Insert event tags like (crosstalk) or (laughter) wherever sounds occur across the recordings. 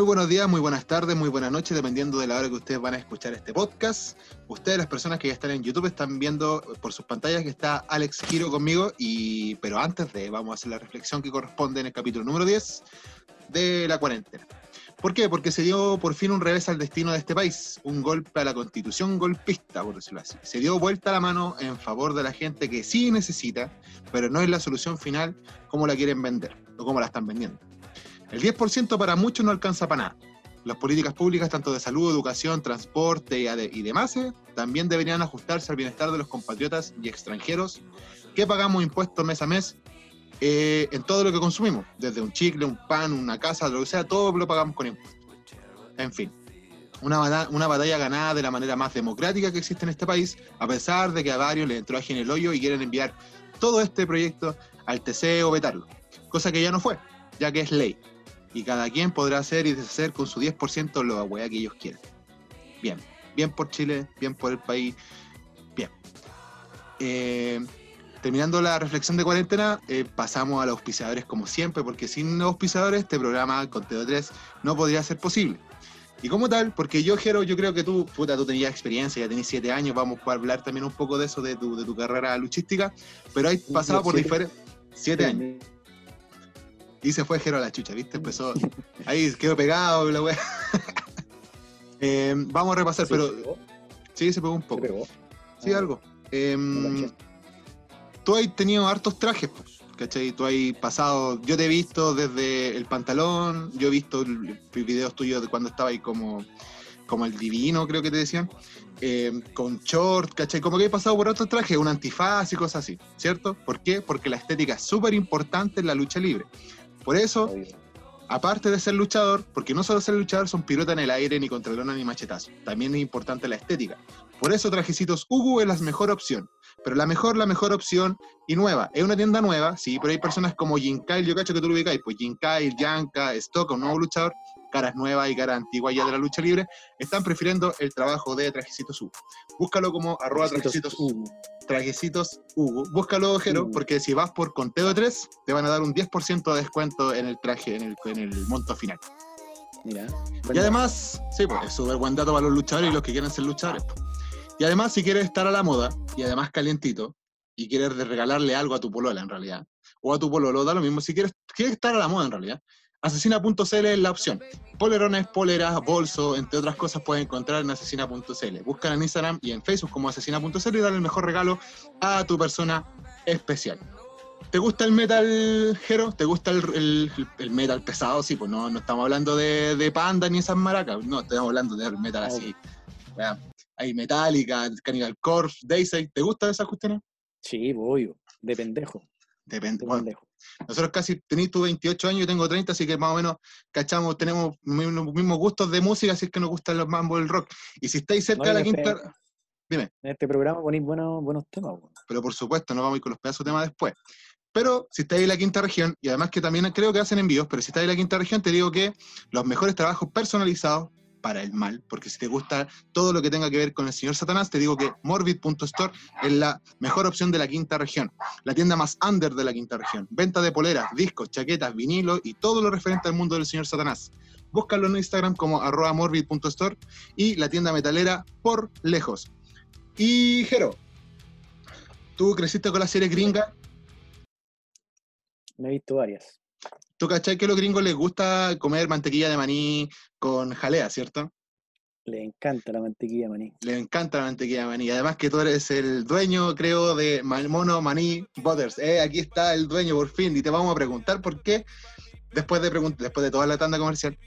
Muy buenos días, muy buenas tardes, muy buenas noches, dependiendo de la hora que ustedes van a escuchar este podcast. Ustedes, las personas que ya están en YouTube, están viendo por sus pantallas que está Alex Giro conmigo, y, pero antes de, vamos a hacer la reflexión que corresponde en el capítulo número 10 de la cuarentena. ¿Por qué? Porque se dio por fin un revés al destino de este país, un golpe a la constitución golpista, por decirlo así. Se dio vuelta la mano en favor de la gente que sí necesita, pero no es la solución final como la quieren vender o como la están vendiendo. El 10% para muchos no alcanza para nada. Las políticas públicas, tanto de salud, educación, transporte y demás, eh, también deberían ajustarse al bienestar de los compatriotas y extranjeros que pagamos impuestos mes a mes eh, en todo lo que consumimos, desde un chicle, un pan, una casa, lo que sea, todo lo pagamos con impuestos. En fin, una, batalla, ganada de la manera más democrática que existe en este país, a pesar de que a varios les entró en el hoyo y quieren enviar todo este proyecto al TC o vetarlo, cosa que ya no fue, ya que es ley, y cada quien podrá hacer y deshacer con su 10% lo que ellos quieran. Bien, bien por Chile, bien por el país, bien. Eh, terminando la reflexión de cuarentena, eh, pasamos a los auspiciadores como siempre, porque sin los auspiciadores este programa, Conteo 3, no podría ser posible. Y como tal, porque yo, Jero, yo creo que tú, puta, tú tenías experiencia, ya tenías siete años, vamos a hablar también un poco de eso, de tu, de tu carrera luchística, pero hay pasado por diferentes... Siete años. Y se fue Jero a la chucha, ¿viste? Empezó, ahí quedó pegado la wea. (laughs) Eh, vamos a repasar, pero... Sí, se pegó un poco. Sí, ah. algo. Eh, tú has tenido hartos trajes, ¿cachai? Tú has pasado, yo te he visto desde el pantalón, yo he visto videos tuyos de cuando estaba ahí como, como el divino, creo que te decían, eh, con short, ¿cachai? Como que he pasado por otros trajes, un antifaz y cosas así, ¿cierto? ¿Por qué? Porque la estética es súper importante en la lucha libre. Por eso, aparte de ser luchador, porque no solo ser luchador son piruetas en el aire, ni contralona, ni machetazo, también es importante la estética. Por eso Trajecitos Ugu es la mejor opción. Pero la mejor, la mejor opción y nueva. Es una tienda nueva, sí, pero hay personas como Jinkai, yo cacho que tú lo ubicáis, pues Jinkai, Yanka, Stock, un nuevo luchador, caras nuevas y caras antiguas ya de la lucha libre, están prefiriendo el trabajo de Trajecitos Hugo. Búscalo como arroba Trajecitos Hugo. Trajecitos Hugo. Búscalo, Jero, porque si vas por conteo de 3, te van a dar un 10% de descuento en el traje, en el, en el monto final. Mira. Y además, sí, pues es súper buen dato para los luchadores y los que quieren ser luchadores. Pues. Y además, si quieres estar a la moda y además calientito, y quieres regalarle algo a tu polola en realidad, o a tu pololo, da lo mismo. Si quieres, quieres estar a la moda en realidad, asesina.cl es la opción. Polerones, poleras, bolso, entre otras cosas, puedes encontrar en asesina.cl. Búscala en Instagram y en Facebook como asesina.cl y dale el mejor regalo a tu persona especial. ¿Te gusta el metal, Jero? ¿Te gusta el, metal pesado? Sí, pues no, no estamos hablando de, de, panda ni esas maracas, no, estamos hablando de metal así hay Metallica, Cannibal Corpse, Daisy. ¿Te gusta esa cuestión? Sí, voy, de pendejo. De, pendejo. Nosotros casi tenéis tu 28 años, yo tengo 30, así que más o menos cachamos, tenemos los mismos gustos de música, así es que nos gustan los mambo del rock. Y si estáis cerca de la quinta. Dime. En este programa ponéis buenos, buenos temas. Pero por supuesto, no vamos a ir con los pedazos de temas después. Pero si estáis en la quinta región, y además que también creo que hacen envíos, pero si estáis en la quinta región, te digo que los mejores trabajos personalizados para el mal, porque si te gusta todo lo que tenga que ver con el señor Satanás, te digo que Morbid.store es la mejor opción de la quinta región, la tienda más under de la quinta región. Venta de poleras, discos, chaquetas, vinilo y todo lo referente al mundo del señor Satanás. Búscalo en Instagram como arroba morbid.store y la tienda metalera por lejos. Y Jero, ¿tú creciste con la serie gringa? Me he visto varias. ¿Tú cachai que a los gringos les gusta comer mantequilla de maní con jalea, cierto? Le encanta la mantequilla de maní. Le encanta la mantequilla de maní. Además que tú eres el dueño, creo, de Mono Maní Butters. Eh, aquí está el dueño por fin y te vamos a preguntar por qué, después de, después de toda la tanda comercial.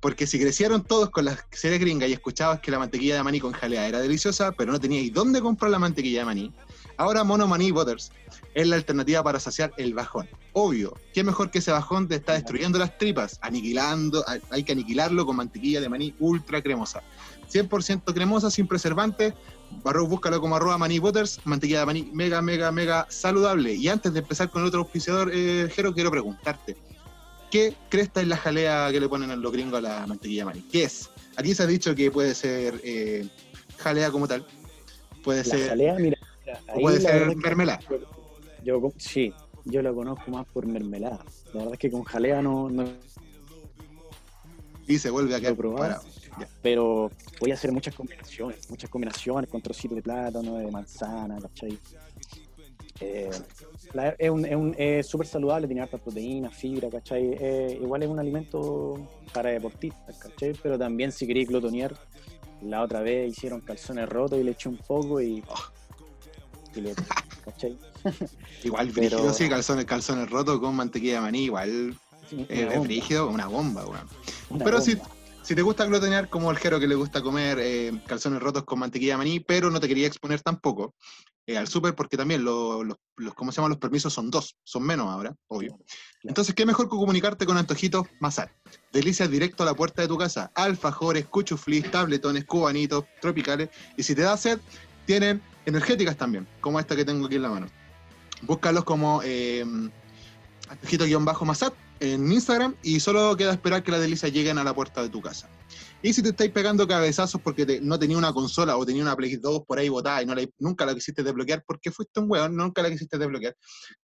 Porque si crecieron todos con las series gringas y escuchabas que la mantequilla de maní con jalea era deliciosa, pero no teníais dónde comprar la mantequilla de maní, ahora Mono Maní Butters es la alternativa para saciar el bajón. Obvio, qué mejor que ese bajón te está destruyendo las tripas, aniquilando, hay que aniquilarlo con mantequilla de maní ultra cremosa. 100% cremosa, sin preservante. Barro, búscalo como arroba maní butters, mantequilla de maní mega, mega, mega saludable. Y antes de empezar con el otro auspiciador, eh, Jero, quiero preguntarte, ¿qué cresta es la jalea que le ponen a los gringos a la mantequilla de maní? ¿Qué es? Aquí se ha dicho que puede ser eh, jalea como tal. Puede ser... Jalea, mira, puede ser mermelada. Yo, sí, yo lo conozco más por mermelada. La verdad es que con jalea no, Y se vuelve a quedar. Pero voy a hacer muchas combinaciones, muchas combinaciones con trocitos de plátano, de manzana, ¿cachai? Eh, es súper saludable, tiene harta proteína, fibra, ¿cachai? Eh, igual es un alimento para deportistas, ¿cachai? Pero también si queréis glotonear, la otra vez hicieron calzones rotos y le eché un poco y... ¿cachai? (laughs) igual Pero... sí, calzones, calzones rotos con mantequilla de maní, igual es frígido, una bomba, Pero si, si te gusta glotonear como el jero que le gusta comer eh, calzones rotos con mantequilla de maní, pero no te quería exponer tampoco, eh, al súper porque también los, los, ¿cómo se llaman? los permisos son dos, son menos ahora, obvio. Entonces, ¿qué mejor que comunicarte con Antojitos Mazar? Delicias directo a la puerta de tu casa. Alfajores, cuchuflis, tabletones, cubanitos, tropicales. Y si te da sed, tienen energéticas también, como esta que tengo aquí en la mano. Búscalos como eh, Antojito-Mazat en Instagram y solo queda esperar que las delicias lleguen a la puerta de tu casa. Y si te estáis pegando cabezazos porque no tenía una consola o tenía una Play 2 por ahí botada y nunca la quisiste desbloquear porque fuiste un weón, nunca la quisiste desbloquear,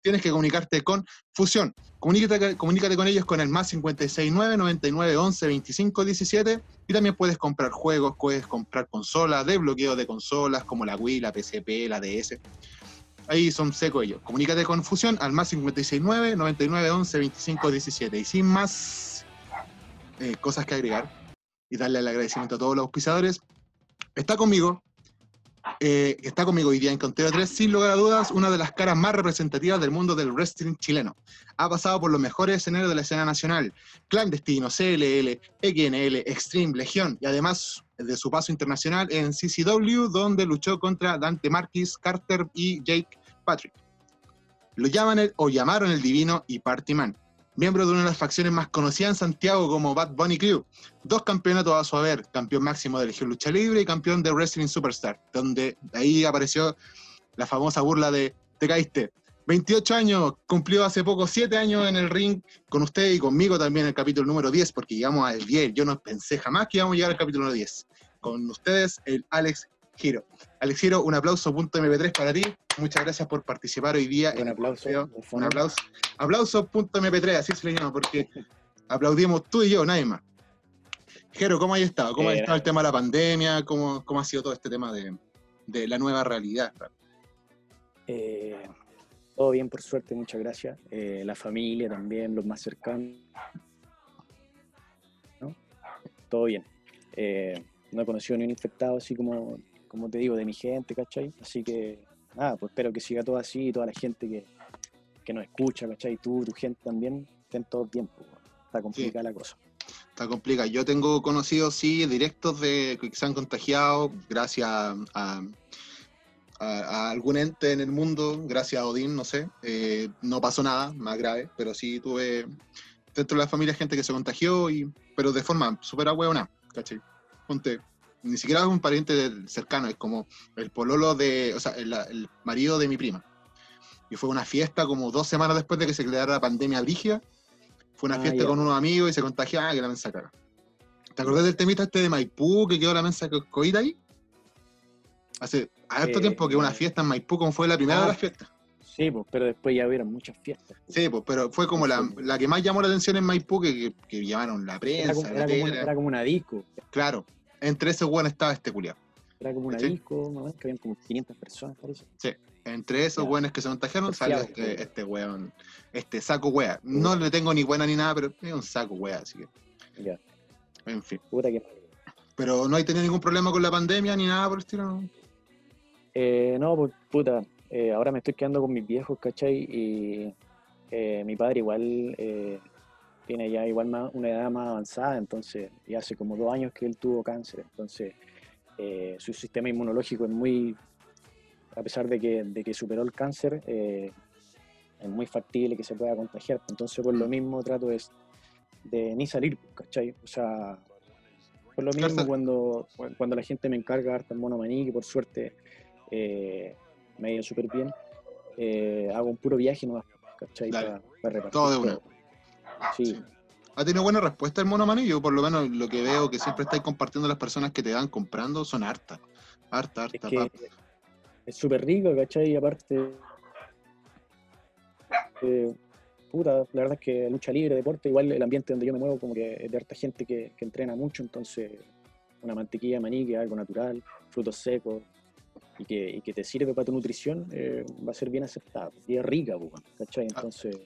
tienes que comunicarte con Fusión. Comunícate, comunícate con ellos con el más 569 99 11 25 17 y también puedes comprar juegos, puedes comprar consolas, desbloqueo de consolas como la Wii, la PSP, la DS. Ahí son secos ellos. Comunícate con Fusión al más 569 99 11 25 17. Y sin más eh, cosas que agregar, y darle el agradecimiento a todos los auspiciadores. Está conmigo, eh, está conmigo hoy día en Conteo 3, sin lugar a dudas, una de las caras más representativas del mundo del wrestling chileno. Ha pasado por los mejores escenarios de la escena nacional, Clandestino, CLL, XNL, Extreme, Legión, y además de su paso internacional en CCW, donde luchó contra Dante Marquis, Carter y Jake Patrick. Lo llaman el, o llamaron el divino y Party Man miembro de una de las facciones más conocidas en Santiago como Bad Bunny Crew. Dos campeonatos a su haber, campeón máximo de Legión Lucha Libre y campeón de Wrestling Superstar, donde ahí apareció la famosa burla de te caíste. 28 años, cumplió hace poco 7 años en el ring con usted y conmigo también el capítulo número 10, porque llegamos al 10. Yo no pensé jamás que íbamos a llegar al capítulo número 10. Con ustedes, el Alex Giro. Alex Giro, un aplauso punto MP3 para ti. Muchas gracias por participar hoy día. Un aplauso. Un aplauso. Aplauso punto MP3, así se le llama, porque aplaudimos tú y yo, nadie más. Jero, ¿cómo has estado? ¿Cómo ha estado el tema de la pandemia? ¿Cómo, cómo ha sido todo este tema de, de la nueva realidad? Eh, todo bien, por suerte, muchas gracias. Eh, la familia también, los más cercanos. ¿no? Todo bien. Eh, no he conocido ni un infectado así como como te digo, de mi gente, ¿cachai? Así que, nada, pues espero que siga todo así y toda la gente que, que nos escucha, ¿cachai? Tú, tu gente también, estén todo el tiempo. Está complicada la cosa. Está complicada. Yo tengo conocidos, sí, directos de que se han contagiado gracias a, a, algún ente en el mundo, gracias a Odín, no sé. Eh, no pasó nada más grave, pero sí tuve dentro de la familia gente que se contagió, y, pero de forma súper ahueona, ¿cachai? Ponte, ni siquiera es un pariente cercano, es como el pololo de, o sea, el, marido de mi prima. Y fue una fiesta como dos semanas después de que se creara la pandemia brígida. Fue una ah, fiesta con unos amigos y se contagió, ah, que la mensa caga. ¿Te acordás del temita este de Maipú que quedó la mensa coída ahí? Hace harto eh, tiempo que una fiesta en Maipú, como fue la primera de las fiestas. Sí, pues, pero después ya hubieron muchas fiestas. Sí, pues, pero fue como la, la, que más llamó la atención en Maipú, que, que, llamaron la prensa. Era como, era como una disco. Claro, entre esos weones estaba este culiado. Era como una disco, ¿no? que habían como 500 personas, parece. Sí, entre esos weones que se contagiaron salió este, este weón, este saco wea. No le tengo ni buena ni nada, pero es un saco wea, así que. Ya. En fin. Puta que... Pero no hay tenido ningún problema con la pandemia ni nada por el estilo. Eh, no, pues puta. Eh, ahora me estoy quedando con mis viejos, ¿cachai? Y eh, mi padre igual eh, tiene ya igual más, una edad más avanzada, entonces ya hace como dos años que él tuvo cáncer, entonces eh, su sistema inmunológico es muy, a pesar de que, de que superó el cáncer, eh, es muy factible que se pueda contagiar, entonces por lo mm. mismo trato de, de ni salir, ¿cachai? O sea, por lo mismo cuando, cuando la gente me encarga harta el mono maní, que por suerte eh, me ha ido súper bien, hago un puro viaje nomás, ¿cachai? Para, repartir. Todo de una. Sí. Ha tenido buena respuesta el mono manillo, por lo menos lo que veo que siempre estáis compartiendo las personas que te van comprando son hartas. Harta, harta, es Es súper rico, ¿cachai? Y aparte, eh, puta, la verdad es que lucha libre, deporte, igual el ambiente donde yo me muevo, como que es de harta gente que, que entrena mucho, entonces una mantequilla de maní, que es algo natural, frutos secos, y que, y que te sirve para tu nutrición, eh, va a ser bien aceptado. Y es rica, pues, ¿cachai? Ah. Entonces,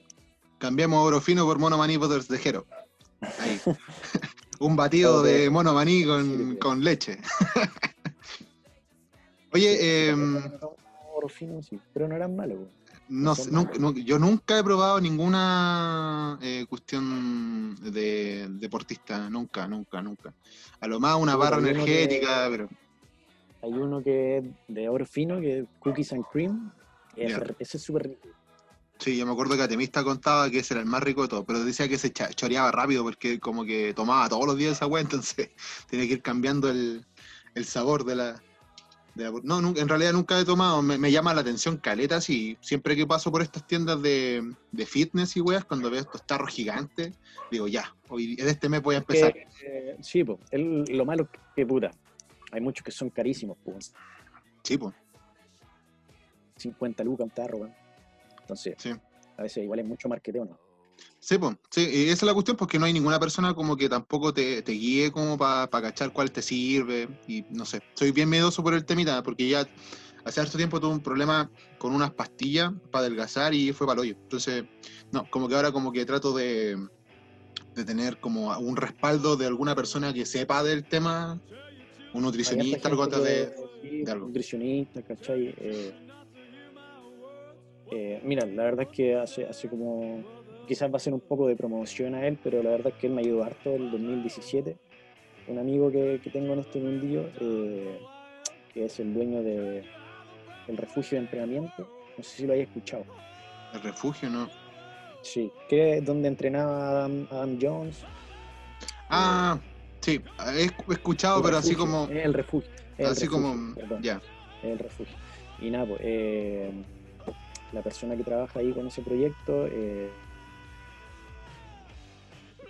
Cambiamos oro fino por mono maní Butters de Jero. Ahí. (laughs) Un batido de mono maní con, con leche. (laughs) Oye, em, oro fino, sí, pero no eran malos. no sé, nunca- yo nunca he probado ninguna eh, cuestión de deportista, nunca, nunca, nunca. A lo más una Sí, barra que- energética, pero Hay uno que es de oro fino, que es cookies and cream. ese, ese es súper rico. Sí, yo me acuerdo que Atemista contaba que ese era el más rico de todo, pero decía que se choreaba rápido porque como que tomaba todos los días esa weá, (laughs) entonces tiene que ir cambiando el, el sabor de la, de la- No, en realidad nunca he tomado, me, me llama la atención caletas y siempre que paso por estas tiendas de, de fitness y weas, cuando veo estos tarros gigantes, digo ya, hoy en este mes voy a empezar. Que, eh, sí, pues, el- lo malo es que puta. Hay muchos que son carísimos, pues. Sí, pues. 50 lucas un tarro, weón. Entonces, Sí. a veces igual es mucho marketeo, ¿no? Sí, pues, sí, esa es la cuestión, porque no hay ninguna persona como que tampoco te, te guíe como para cachar cuál te sirve, y no sé, soy bien miedoso por el temita, porque ya hace harto tiempo tuve un problema con unas pastillas para adelgazar y fue para hoyo. Entonces, no, como que ahora como que trato de, de tener como un respaldo de alguna persona que sepa del tema, un nutricionista, algo de... de algo. Nutricionista, ¿cachai? Eh, eh, mira, la verdad es que hace, hace como. Quizás va a ser un poco de promoción a él, pero la verdad es que él me ayudó harto el 2017. Un amigo que, que tengo en este mundillo, eh, que es el dueño de, del refugio de entrenamiento. No sé si lo hayas escuchado. El refugio, ¿no? Sí, que es donde entrenaba Adam, Adam Jones. Ah, sí, he escuchado, El pero así como... el refugio. el Así refugio, como... Ya, el refugio. Y nada, pues, eh, la persona que trabaja ahí con ese proyecto eh,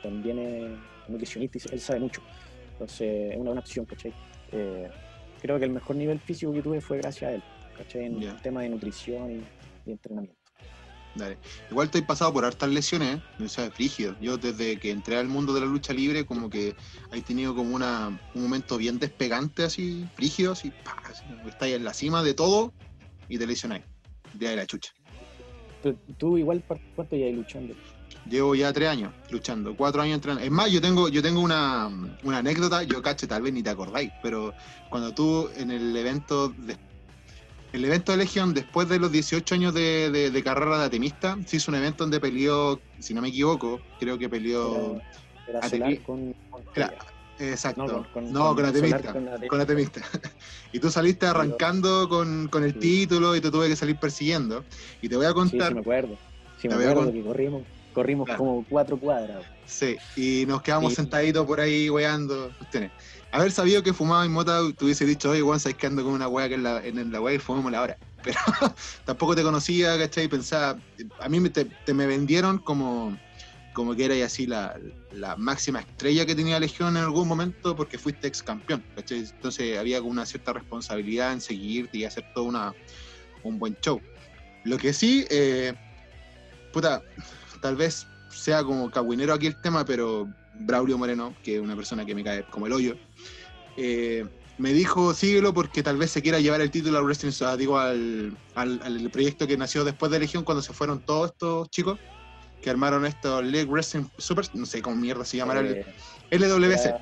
también es nutricionista y él sabe mucho. Entonces, es una buena opción, ¿cachai? Eh, creo que el mejor nivel físico que tuve fue gracias a él, ¿cachai? En el tema de nutrición y, y entrenamiento. Dale. Igual estoy pasado por hartas lesiones, ¿eh? o sea, frígido. Yo desde que entré al mundo de la lucha libre, como que he tenido como una, un momento bien despegante, así, frígido, así, pa, así, estáis en la cima de todo y te lesionáis. Día de la chucha. Pero tú igual, ¿cuánto ya hay luchando? Llevo ya tres años luchando, cuatro años entrenando. Es más, yo tengo, yo tengo una, una anécdota, yo cacho, tal vez ni te acordáis, pero cuando tú en el evento de, el evento de Legión, después de los 18 años de, de- de carrera de atemista, se hizo un evento donde peleó, si no me equivoco, creo que peleó. Era, era Solar con, con Era-. Exacto. No, No, con- con- con, con Atemista. Con. Con Atemista. (laughs) y tú saliste arrancando con, con el Sí. título y te tuve que salir persiguiendo. Y te voy a contar. sí me acuerdo. Sí, me acuerdo que corrimos, corrimos Claro. como cuatro cuadras. Sí, y nos quedamos Sí. sentaditos por ahí weando. cuestiones. Haber sabido que fumaba en mota, te hubiese dicho, oye, weón, sabes que ando con una wea que en la, en la wea y fumémosla ahora. (laughs) Pero tampoco te conocía, ¿cachai? Pensaba, a mí te me vendieron como, como que era así la, la máxima estrella que tenía Legión en algún momento porque fuiste ex campeón, ¿cachai? Entonces había como una cierta responsabilidad en seguirte y hacer todo una, un buen show. Lo que sí, eh, puta, tal vez sea como cagüinero aquí el tema, pero Braulio Moreno, que es una persona que me cae como el hoyo, eh, me dijo síguelo porque tal vez se quiera llevar el título al Wrestling, digo, al, al- al proyecto que nació después de Legión cuando se fueron todos estos chicos que armaron esto League Wrestling Super, no sé cómo mierda se llamará, Eh, el LWC.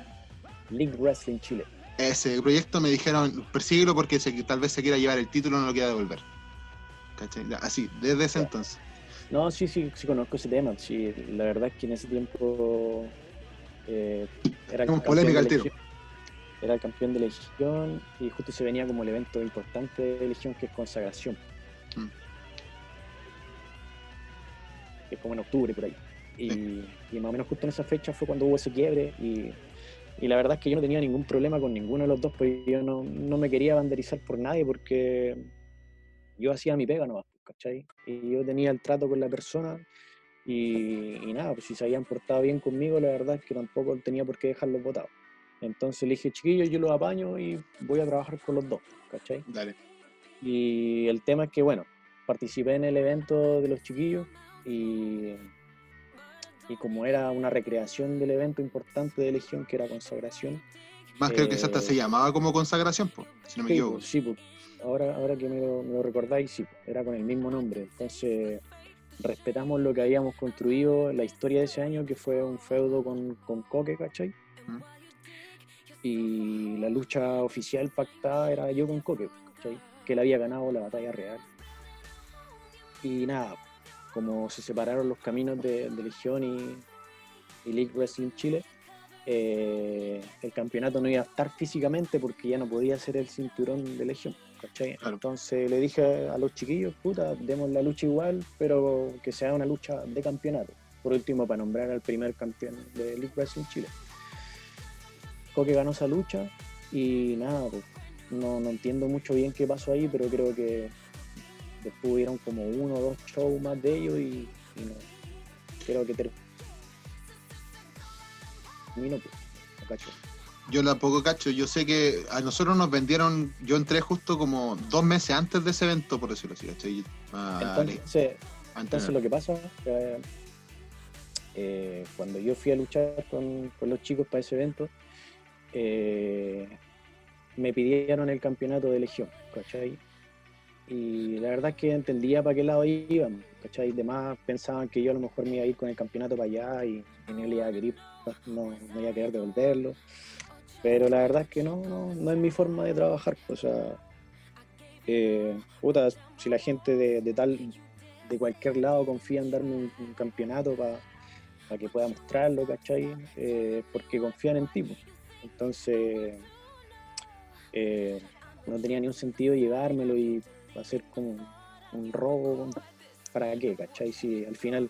League Wrestling Chile. Ese proyecto me dijeron, persíguelo porque se- tal vez se quiera llevar el título, no lo quiera devolver. ¿Cachai? Así, desde ese entonces. No, sí, sí, sí conozco ese tema. Sí, la verdad es que en ese tiempo eh, era, el polémica de al tiro. Era el campeón de Legión y justo se venía como el evento importante de Legión que es consagración. Mm. Que es como en octubre por ahí. Y, y más o menos justo en esa fecha fue cuando hubo ese quiebre y, y la verdad es que yo no tenía ningún problema con ninguno de los dos, porque yo no, no me quería banderizar por nadie porque yo hacía mi pega nomás, ¿cachai? Y yo tenía el trato con la persona y, y nada, pues si se habían portado bien conmigo, la verdad es que tampoco tenía por qué dejarlos votados. Entonces le dije, chiquillos, yo los apaño y voy a trabajar con los dos, ¿cachai? Dale. Y el tema es que, bueno, participé en el evento de los chiquillos y, y como era una recreación del evento importante de Legión, que era consagración. Más creo que hasta se llamaba como consagración, pues, si no me equivoco. sí, ahora, ahora que me lo, recordáis, sí, era con el mismo nombre. Entonces, respetamos lo que habíamos construido, la historia de ese año, que fue un feudo con, con Coque, ¿cachai? Y la lucha oficial pactada era yo con Coque, ¿cachai? Que él había ganado la batalla real. Y nada, como se separaron los caminos de, Legión y, League Wrestling Chile, eh, el campeonato no iba a estar físicamente porque ya no podía ser el cinturón de Legión. Entonces le dije a los chiquillos, puta, demos la lucha igual, pero que sea una lucha de campeonato. Por último, para nombrar al primer campeón de League Wrestling Chile. Coque ganó esa lucha y nada, pues, no, no entiendo mucho bien qué pasó ahí, pero creo que después hubieron como uno o dos shows más de ellos y, no, creo que terminó, pues, no cacho. Yo la poco cacho, yo sé que a nosotros nos vendieron, yo entré justo como dos meses antes de ese evento, por decirlo así, entonces, entonces lo que pasa, eh, cuando yo fui a luchar con, los chicos para ese evento, eh, me pidieron el campeonato de Legión, ¿cachai? Y la verdad es que entendía para qué lado iban, ¿cachai? Demás pensaban que yo a lo mejor me iba a ir con el campeonato para allá y, no le iba a querer, no, no iba a querer devolverlo. Pero la verdad es que no, no, es mi forma de trabajar. O sea, eh, puta, si la gente de, tal, de cualquier lado confía en darme un, campeonato para que pueda mostrarlo, ¿cachai? Eh, porque confían en ti. Entonces, eh, no tenía ni un sentido llevármelo y hacer como un robo. ¿Para qué, cachai? Si al final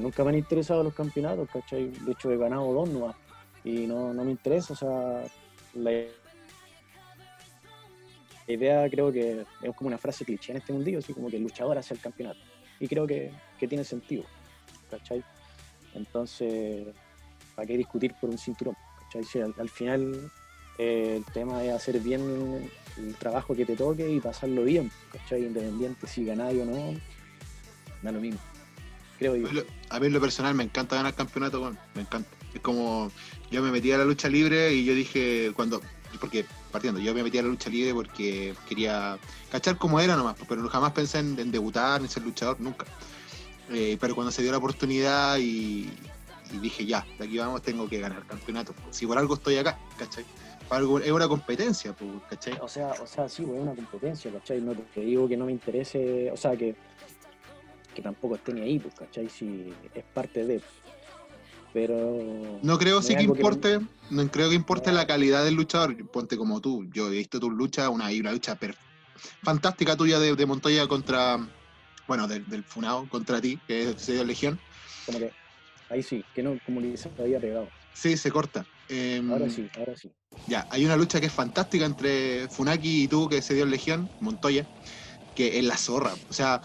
nunca me han interesado los campeonatos, cachai? De hecho, he ganado dos nomás y no, no me interesa, o sea, la idea creo que es como una frase cliché en este mundillo, así como que el luchador hace el campeonato. Y creo que, que tiene sentido, ¿cachai? Entonces, ¿para qué discutir por un cinturón? ¿cachai? Si al, final eh, el tema es hacer bien el trabajo que te toque y pasarlo bien, ¿cachai? Independiente si ganáis o no, da lo mismo. Creo yo. A mí en lo personal me encanta ganar campeonato, bueno, me encanta. Es como, yo me metí a la lucha libre y yo dije, cuando, porque partiendo, yo me metí a la lucha libre porque quería cachar cómo era nomás, pero jamás pensé en, debutar, ni ser luchador, nunca. Eh, pero cuando se dio la oportunidad y, dije, ya, de aquí vamos, tengo que ganar campeonato. Si por algo estoy acá, ¿cachai? algo, es una competencia, ¿cachai? O sea, o sea, sí, es una competencia, ¿cachai? No te digo que no me interese, o sea, que, que tampoco esté ni ahí, pues, ¿cachai? Si es parte de pero... No creo sí que importe, no... creo que importe la calidad del luchador, ponte como tú, yo he visto tu lucha, una, una lucha fantástica tuya de, Montoya contra, bueno, del, del Funao contra ti, que es dio Legión. Como que, ahí sí, que no, como le se había pegado. Sí, se corta. Em, ahora sí, ahora sí. Ya, hay una lucha que es fantástica entre Funaki y tú, que se dio en Legión, Montoya, que es la zorra. O sea,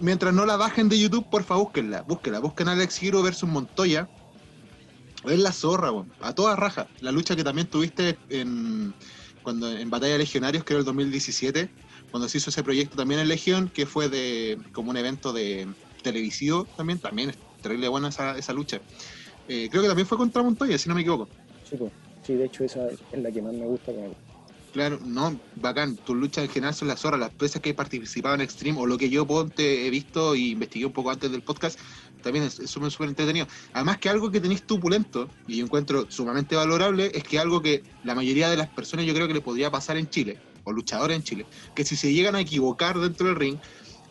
mientras no la bajen de YouTube, por favor, búsquenla. Búsquenla. Busquen a Alex Hero versus Montoya. Es la zorra, a toda raja. La lucha que también tuviste en, cuando, en Batalla de Legionarios, que era el 2017, cuando se hizo ese proyecto también en Legión, que fue de como un evento de televisivo también. También terrible buena esa, esa lucha. Eh, creo que también fue contra Montoya, si no me equivoco. Sí, pues. sí, de hecho esa es la que más me gusta. Claro, no, bacán. Tus luchas en general son las horas, las veces que he participado en Extreme o lo que yo ponte, he visto y investigué un poco antes del podcast, también es súper, súper entretenido. Además que algo que tenéis pulento, y yo encuentro sumamente valorable, es que algo que la mayoría de las personas yo creo que le podría pasar en Chile, o luchadores en Chile, que si se llegan a equivocar dentro del ring,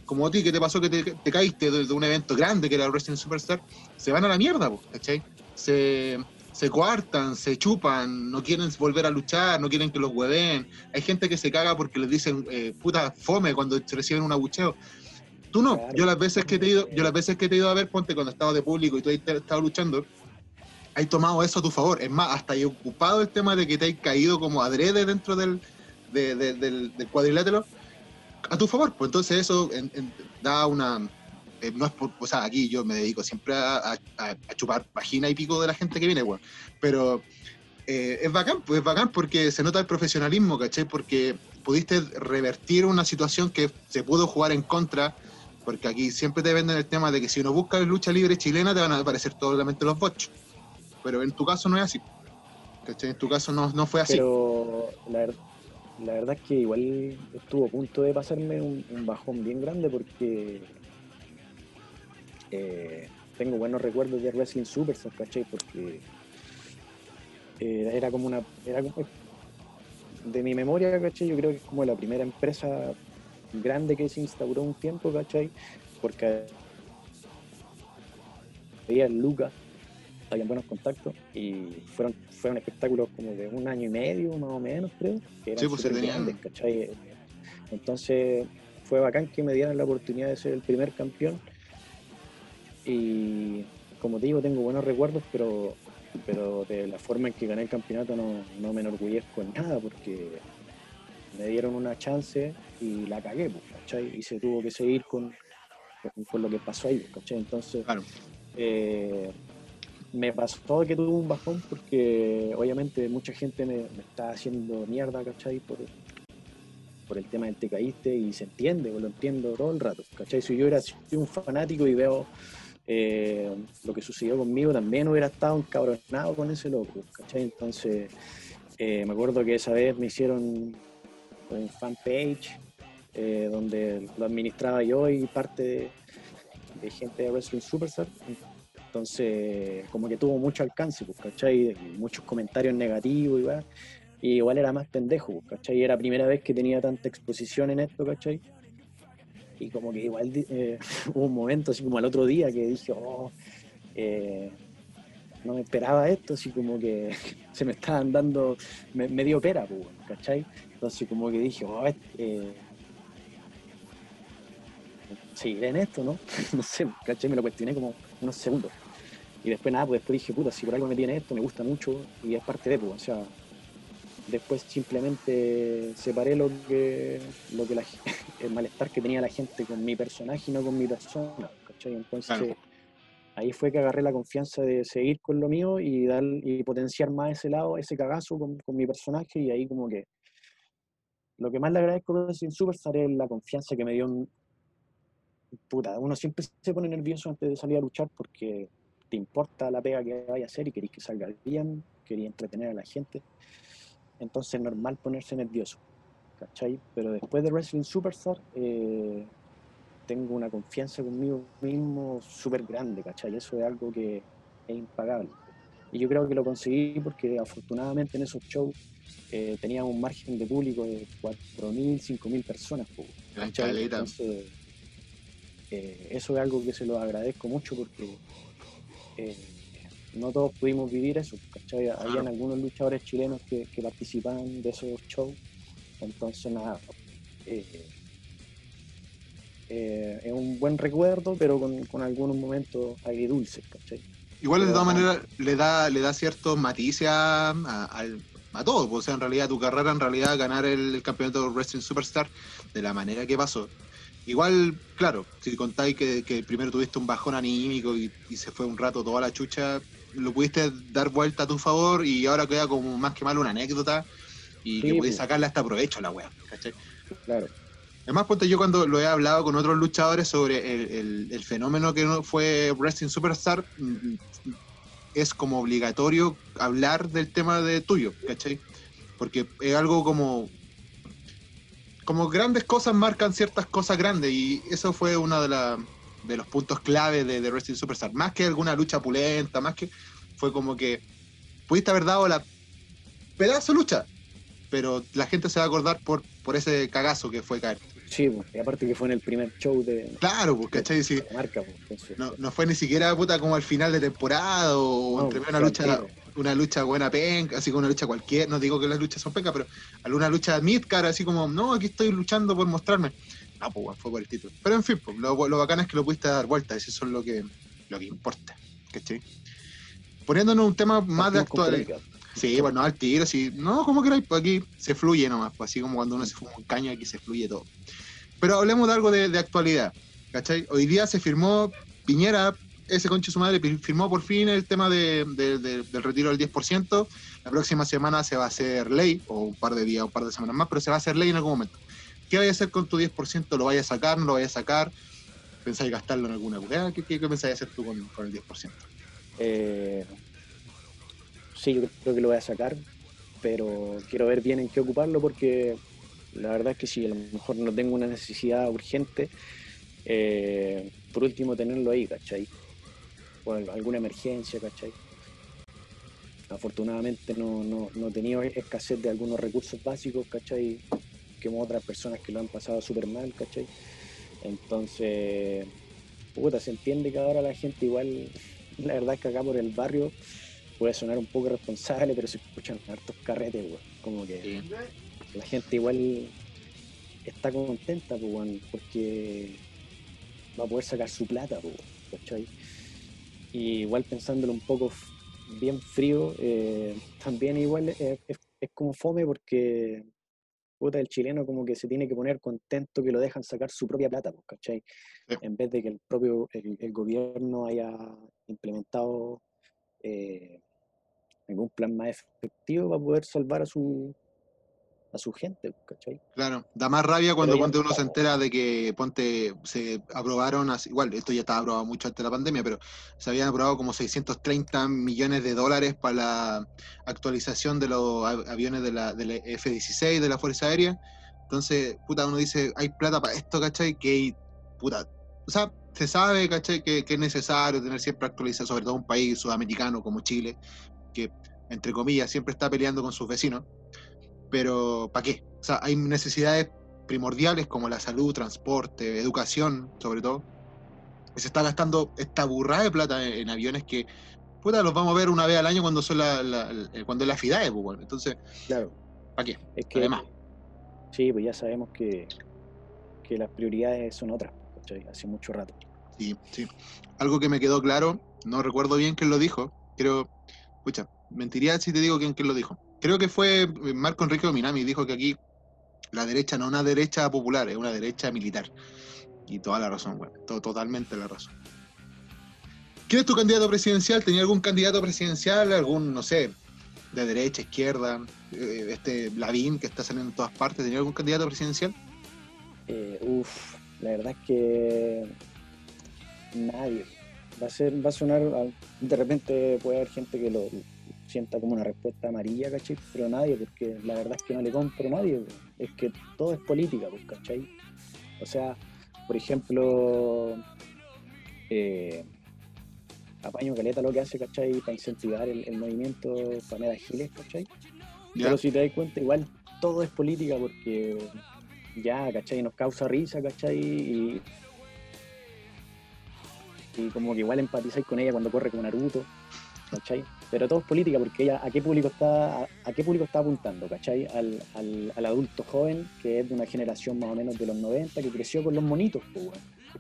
como a ti que te pasó que te, caíste de, un evento grande que era el Wrestling Superstar, se van a la mierda, ¿cachai? Se se coartan, se chupan, no quieren volver a luchar, no quieren que los hueven. Hay gente que se caga porque les dicen eh, puta fome cuando reciben un abucheo. Tú no, yo las veces que te he ido, yo las veces que te he ido a ver, ponte cuando estaba de público y tú has estado luchando, hay tomado eso a tu favor. Es más, hasta he ocupado el tema de que te hay caído como adrede dentro del, del, cuadrilátero a tu favor. Pues entonces eso da una, eh, no es o sea, aquí yo me dedico siempre a, chupar página y pico de la gente que viene, weón. Pero eh, es bacán, pues es bacán porque se nota el profesionalismo, ¿cachai? Porque pudiste revertir una situación que se pudo jugar en contra. Porque aquí siempre te venden el tema de que si uno busca lucha libre chilena te van a aparecer totalmente los bots. Pero en tu caso no es así. ¿Cachai? En tu caso no, no fue así. Pero la, la verdad es que igual estuvo a punto de pasarme un, bajón bien grande porque eh, tengo buenos recuerdos de Wrestling Super, ¿cachai? Porque eh, era como una. Era de mi memoria, ¿cachai? Yo creo que es como la primera empresa grande que se instauró un tiempo, ¿cachai? Porque había Lucas habían buenos contactos y fueron, fueron espectáculos como de un año y medio más o menos, creo. Que sí, pues se tenían. Entonces fue bacán que me dieran la oportunidad de ser el primer campeón y como te digo, tengo buenos recuerdos, pero, pero de la forma en que gané el campeonato no, no me enorgullezco en nada porque me dieron una chance y la cagué, pues, ¿cachai? Y se tuvo que seguir con, con, lo que pasó ahí, ¿cachai? Entonces, claro. eh, me pasó que tuve un bajón porque obviamente mucha gente me, está haciendo mierda, ¿cachai? Por, el tema del te caíste y se entiende, o lo entiendo todo el rato, ¿cachai? Si yo hubiera sido un fanático y veo eh, lo que sucedió conmigo, también hubiera estado encabronado con ese loco, ¿cachai? Entonces, eh, me acuerdo que esa vez me hicieron un fanpage eh, donde lo administraba yo y parte de, de gente de Wrestling Superstar entonces, como que tuvo mucho alcance, pues, ¿cachai? Muchos comentarios negativos, igual. Y igual era más pendejo, pues, ¿cachai? Era la primera vez que tenía tanta exposición en esto, ¿cachai? Y como que igual eh, (laughs) hubo un momento, así como al otro día, que dije, oh, eh, no me esperaba esto, así como que (laughs) se me estaban dando, me, dio pera, pues, ¿cachai? Entonces como que dije, oh, eh, seguiré en esto, ¿no? (laughs) no sé, ¿cachai? Me lo cuestioné como unos segundos. Y después nada, pues después dije, puta, si por algo me tiene esto, me gusta mucho y es parte de, pues, o sea, después simplemente separé lo que, lo que la, (laughs) el malestar que tenía la gente con mi personaje y no con mi persona, ¿cachai? Entonces, ahí fue que agarré la confianza de seguir con lo mío y dar y potenciar más ese lado, ese cagazo con, con mi personaje y ahí como que lo que más le agradezco a Super Superstar es la confianza que me dio puta, uno siempre se pone nervioso antes de salir a luchar porque te importa la pega que vaya a hacer y querés que salga bien, querés entretener a la gente. Entonces es normal ponerse nervioso, ¿cachai? Pero después de Wrestling Superstar, eh, tengo una confianza conmigo mismo súper grande, ¿cachai? Eso es algo que es impagable. Y yo creo que lo conseguí porque afortunadamente en esos shows eh, tenía un margen de público de 4.000, 5.000 personas. ¿cachai? Entonces, eh, eso es algo que se lo agradezco mucho porque eh, no todos pudimos vivir eso, ¿cachai? Habían algunos luchadores chilenos que, participaban de esos shows, entonces nada, eh, es un buen recuerdo, pero con, algunos momentos agridulces, ¿cachai? Igual de todas maneras le da, le da ciertos matices a, a, todo, o sea, en realidad tu carrera, en realidad ganar el, campeonato de Wrestling Superstar de la manera que pasó, Igual, claro, si contáis que, primero tuviste un bajón anímico y, se fue un rato toda la chucha, lo pudiste dar vuelta a tu favor y ahora queda como más que mal una anécdota y que pudiste sacarle hasta provecho a la wea, ¿cachai? Claro. Además, ponte yo cuando lo he hablado con otros luchadores sobre el, fenómeno que fue Wrestling Superstar, mm, es como obligatorio hablar del tema de tuyo, ¿cachai? Porque es algo como como grandes cosas marcan ciertas cosas grandes y eso fue uno de, de los puntos clave de, de Wrestling Superstar. Más que alguna lucha pulenta, más que fue como que pudiste haber dado la pedazo lucha, pero la gente se va a acordar por, por ese cagazo que fue caer. Sí, pues, y aparte que fue en el primer show de. Claro, pues, ¿cachai? Sí. Marca, pues, no, no, fue ni siquiera puta como al final de temporada o entre una lucha una lucha buena penca, así como una lucha cualquiera, no digo que las luchas son penca, pero alguna lucha midcar, así como, no, aquí estoy luchando por mostrarme. Ah, pues fue por el título. Pero en fin, pues, lo, lo bacán es que lo pudiste dar vuelta, eso es lo que, lo que importa, ¿cachai? Poniéndonos un tema más de actualidad. Sí, bueno, al tiro, sí. No, como queráis, pues aquí se fluye nomás, pues así como cuando uno se fuma un caño, aquí se fluye todo. Pero hablemos de algo de, de actualidad, ¿cachai? Hoy día se firmó Piñera ese conche su madre firmó por fin el tema de, del retiro del 10%. La próxima semana se va a hacer ley, o un par de días, un par de semanas más, pero se va a hacer ley en algún momento. ¿Qué vaya a hacer con tu 10%? ¿Lo vaya a sacar? ¿No lo vaya a sacar? pensáis gastarlo en alguna weá? ¿Qué, qué, pensáis hacer tú con, el 10%? Eh, sí, yo creo que lo voy a sacar, pero quiero ver bien en qué ocuparlo porque la verdad es que si a lo mejor no tengo una necesidad urgente, eh, por último tenerlo ahí, ¿cachai? Alguna emergencia, ¿cachai? Afortunadamente no, no, no he tenido escasez de algunos recursos básicos, ¿cachai? Como otras personas que lo han pasado súper mal, ¿cachai? Entonces, puta, se entiende que ahora la gente igual, la verdad es que acá por el barrio puede sonar un poco responsable, pero se escuchan hartos carretes, weón. Como que la gente igual está contenta, pues, porque va a poder sacar su plata, pues, ¿cachai? Y igual pensándolo un poco bien frío, eh, también igual es, como fome porque puta, el chileno como que se tiene que poner contento que lo dejan sacar su propia plata, pues, ¿cachai? En vez de que el propio el, gobierno haya implementado eh, algún plan más efectivo para poder salvar a su, a su gente, ¿cachai? Claro, da más rabia cuando ponte uno se entera de que ponte se aprobaron, igual esto ya estaba aprobado mucho antes de la pandemia, pero se habían aprobado como 630 millones de dólares para la actualización de los aviones de la, F-16 de la Fuerza Aérea. Entonces, puta, uno dice, hay plata para esto, ¿cachai? Que, puta, o sea, se sabe, ¿cachai? Que, que es necesario tener siempre actualizado, sobre todo un país sudamericano como Chile, que, entre comillas, siempre está peleando con sus vecinos pero ¿para qué? O sea, hay necesidades primordiales como la salud, transporte, educación, sobre todo. Y se está gastando esta burrada de plata en, aviones que, puta, los vamos a ver una vez al año cuando son la, la cuando es la FIDAE, pues, bueno. Entonces, claro. ¿para qué? Es que, Además. Sí, pues ya sabemos que, que las prioridades son otras, hace mucho rato. Sí, sí. Algo que me quedó claro, no recuerdo bien quién lo dijo, pero, escucha, mentiría si te digo quién, quién lo dijo creo que fue eh, Marco Enrique Ominami, dijo que aquí la derecha no es una derecha popular, es una derecha militar. Y toda la razón, bueno, totalmente la razón. ¿Quién es tu candidato presidencial? ¿Tenía algún candidato presidencial? ¿Algún, no sé, de derecha, izquierda? Eh, este Lavín que está saliendo en todas partes, ¿tenía algún candidato presidencial? Eh, uf, la verdad es que nadie. Va a ser, va a sonar, de repente puede haber gente que lo, sienta como una respuesta amarilla, ¿cachai? Pero nadie, porque la verdad es que no le compro a nadie, es que todo es política, pues, ¿cachai? O sea, por ejemplo, eh, Apaño Caleta lo que hace, ¿cachai? Para incentivar el, movimiento Pamela Giles, ¿cachai? Pero si te das cuenta, igual todo es política porque ya, ¿cachai? Nos causa risa, ¿cachai? Y, y como que igual empatizáis con ella cuando corre con Naruto, ¿cachai? Pero todo es política porque ella a qué público está a, qué público está apuntando, ¿cachai? Al, al, adulto joven que es de una generación más o menos de los 90 que creció con los monitos,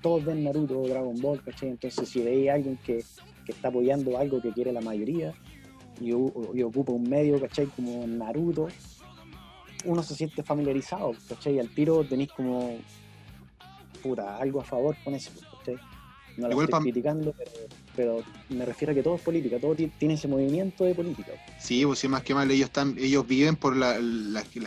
todos ven Naruto, Dragon Ball, ¿cachai? Entonces si veis a alguien que, que, está apoyando algo que quiere la mayoría y, ocupa un medio, ¿cachai? Como Naruto, uno se siente familiarizado, ¿cachai? Al tiro tenéis como puta, algo a favor con eso, No lo estoy criticando, pero, me refiero a que todo es política, todo tiene ese movimiento de política. Sí, pues sí, más que mal, ellos están, ellos viven por la,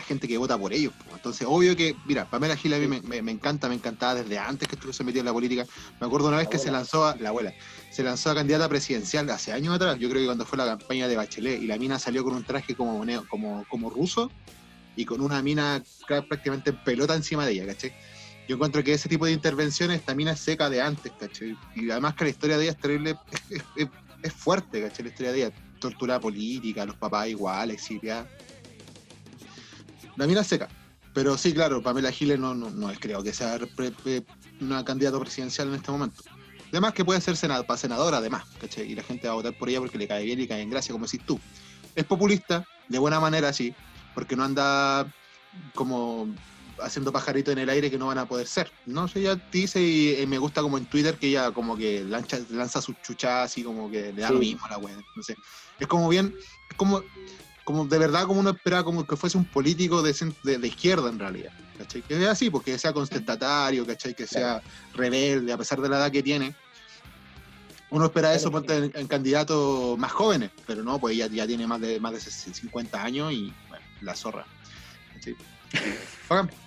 gente que vota por ellos. Pues. Entonces, obvio que, mira, Pamela Gil a mí me, encanta, me encantaba desde antes que estuviese metida en la política. Me acuerdo una vez que se lanzó, a, la abuela, se lanzó a candidata presidencial hace años atrás, yo creo que cuando fue la campaña de Bachelet, y la mina salió con un traje como, como, como ruso y con una mina prácticamente en pelota encima de ella, ¿cachai? Yo encuentro que ese tipo de intervenciones también es seca de antes, ¿cachai? Y además que la historia de ella es terrible, es, fuerte, ¿cachai? La historia de ella, tortura política, los papás igual, exiliada. La mina seca. Pero sí, claro, Pamela Giles no, no, no creo que sea una candidata presidencial en este momento. Además que puede ser para senadora, además, ¿cachai? Y la gente va a votar por ella porque le cae bien y cae en gracia, como decís tú. Es populista, de buena manera, sí, porque no anda como haciendo pajarito en el aire que no van a poder ser. No sé, ella dice y eh, me gusta como en Twitter que ella como que lanza, lanza sus chuchas y como que le da lo mismo a la wea. No sé. Es como bien, es como, como de verdad como uno esperaba como que fuese un político de, de, izquierda en realidad. ¿cachai? Que sea así, porque sea constatatario, ¿cachai? Que sea rebelde, a pesar de la edad que tiene. Uno espera eso en, en, candidatos más jóvenes, pero no, pues ella ya tiene más de, más de 50 años y bueno, la zorra. ¿cachai? (laughs)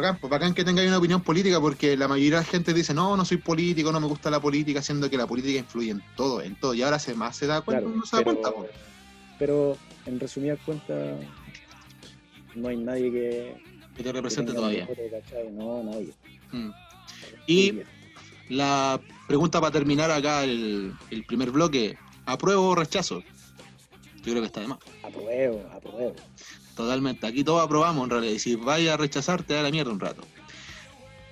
Bacán, pues bacán que tengáis una opinión política, porque la mayoría de la gente dice, no, no soy político, no me gusta la política, siendo que la política influye en todo, en todo. Y ahora se más se da cuenta, Claro, no se da pero, cuenta, po. pero en resumidas cuentas, no hay nadie que. que te represente todavía. Mm. Y la pregunta para terminar acá el, el primer bloque, ¿apruebo o rechazo? Yo creo que está de más. Apruebo, apruebo. Totalmente. Aquí todos aprobamos en realidad. Y si vaya a rechazar, te da la mierda un rato.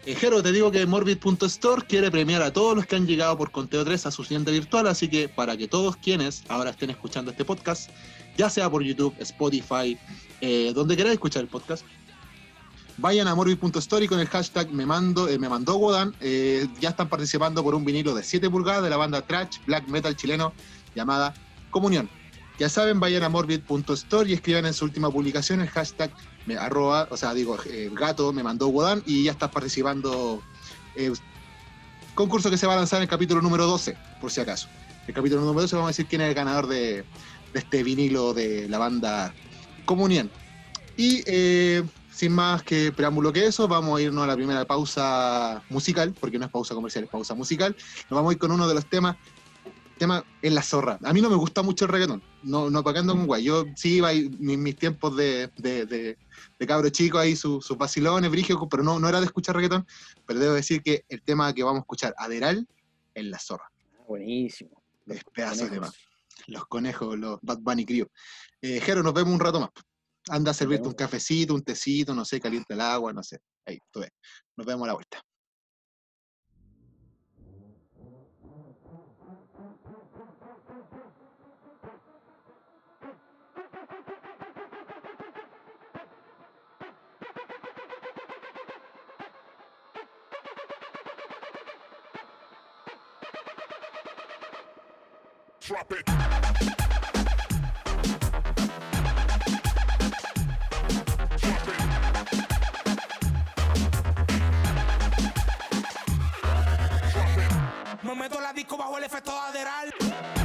Eh, te digo que Morbid.store quiere premiar a todos los que han llegado por Conteo 3 a su tienda virtual, así que para que todos quienes ahora estén escuchando este podcast, ya sea por YouTube, Spotify, eh, donde queráis escuchar el podcast, vayan a Morbid.store y con el hashtag me, mando, eh, me mandó Wodan, eh, ya están participando por un vinilo de 7 pulgadas de la banda Trash Black Metal chileno llamada Comunión. Ya saben, vayan a morbid.store y escriban en su última publicación el hashtag me arroba, o sea, digo, gato me mandó Wodan y ya estás participando. eh, concurso que se va a lanzar en el capítulo número 12, por si acaso. El capítulo número 12 vamos a decir quién es el ganador de, de este vinilo de la banda Comunión. Y eh, sin más que preámbulo que eso, vamos a irnos a la primera pausa musical, porque no es pausa comercial, es pausa musical. Nos vamos a ir con uno de los temas tema en la zorra. A mí no me gusta mucho el reggaetón, no, no pagando con guay. Yo sí iba ahí, mis, mis tiempos de, de, de, de cabro chico ahí, sus sus vacilones, brígidos, pero no, no era de escuchar reggaetón. Pero debo decir que el tema que vamos a escuchar, Aderal, en la zorra. Ah, buenísimo. Es pedazo de tema. Los conejos, los Bad Bunny Crew. Eh, Jero, nos vemos un rato más. Anda a servirte un cafecito, un tecito, no sé, calienta el agua, no sé. Ahí, tú ves. Nos vemos a la vuelta. Me meto la disco bajo el efecto de Aderal.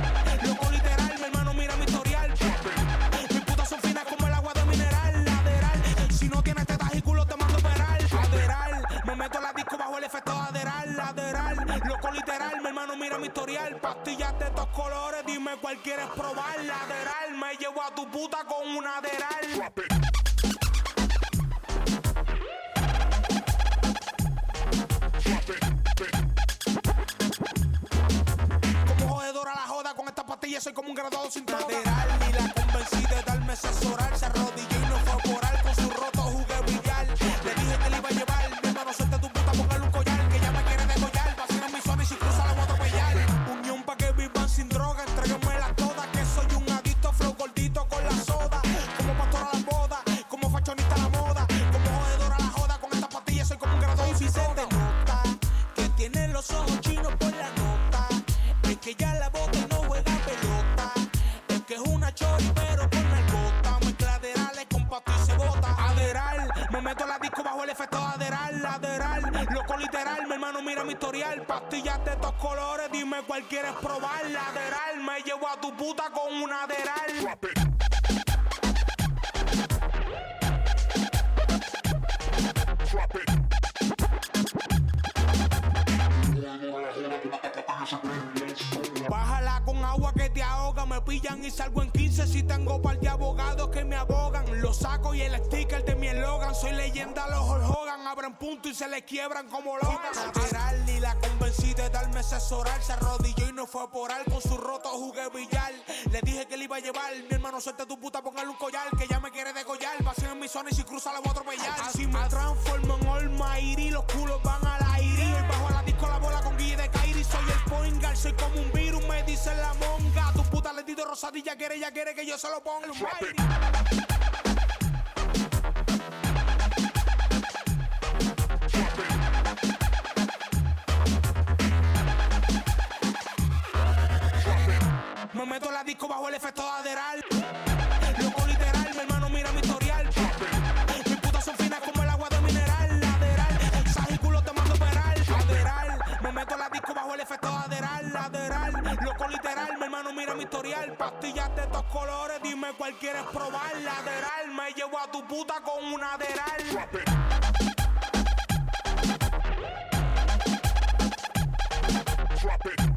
Mi historial. Pastillas de estos colores, dime cuál quieres probar. Lateral, me llevo a tu puta con un Aderal. Drop it. Drop it. Como jodedora la joda con esta pastilla soy como un graduado sin lateral y la convencí de darme asesorar cuál quieres probar. Aderal, me llevo a tu puta con un aderal. Drop it. Drop it. Bájala con agua que te ahoga. Me pillan y salgo en 15 si tengo par de abogados que me abogan. Lo saco y el sticker de mi eslogan. Soy leyenda, los Hulk Hogan. Abren punto y se les quiebran como. Lateral y la convencí de darme asesorar. Se arrodilló y no fue por algo. Con su roto jugué billar. Le dije que le iba a llevar. Mi hermano, suelte tu puta, póngale un collar. Que ya me quiere degollar. Vacío en mi zona y si cruza la voy a atropellar. Así me transformo en Olmairi. Los culos van al aire. Y bajo a la disco la bola con Guille de Kairi. Soy el point guard, soy como un virus. Me dice la monga. Tu puta le tito rosadilla quiere, ya quiere que yo se lo ponga. Me meto a la disco bajo el efecto lateral. Loco literal, mi hermano mira mi historial. Mis putas son finas como el agua de mineral. Lateral, sal culo te mando operar. Lateral, me meto a la disco bajo el efecto lateral. Lateral, loco literal, mi hermano mira mi historial. Pastillas de estos colores, dime cuál quieres probar. Lateral, me llevo a tu puta con una lateral. drop it.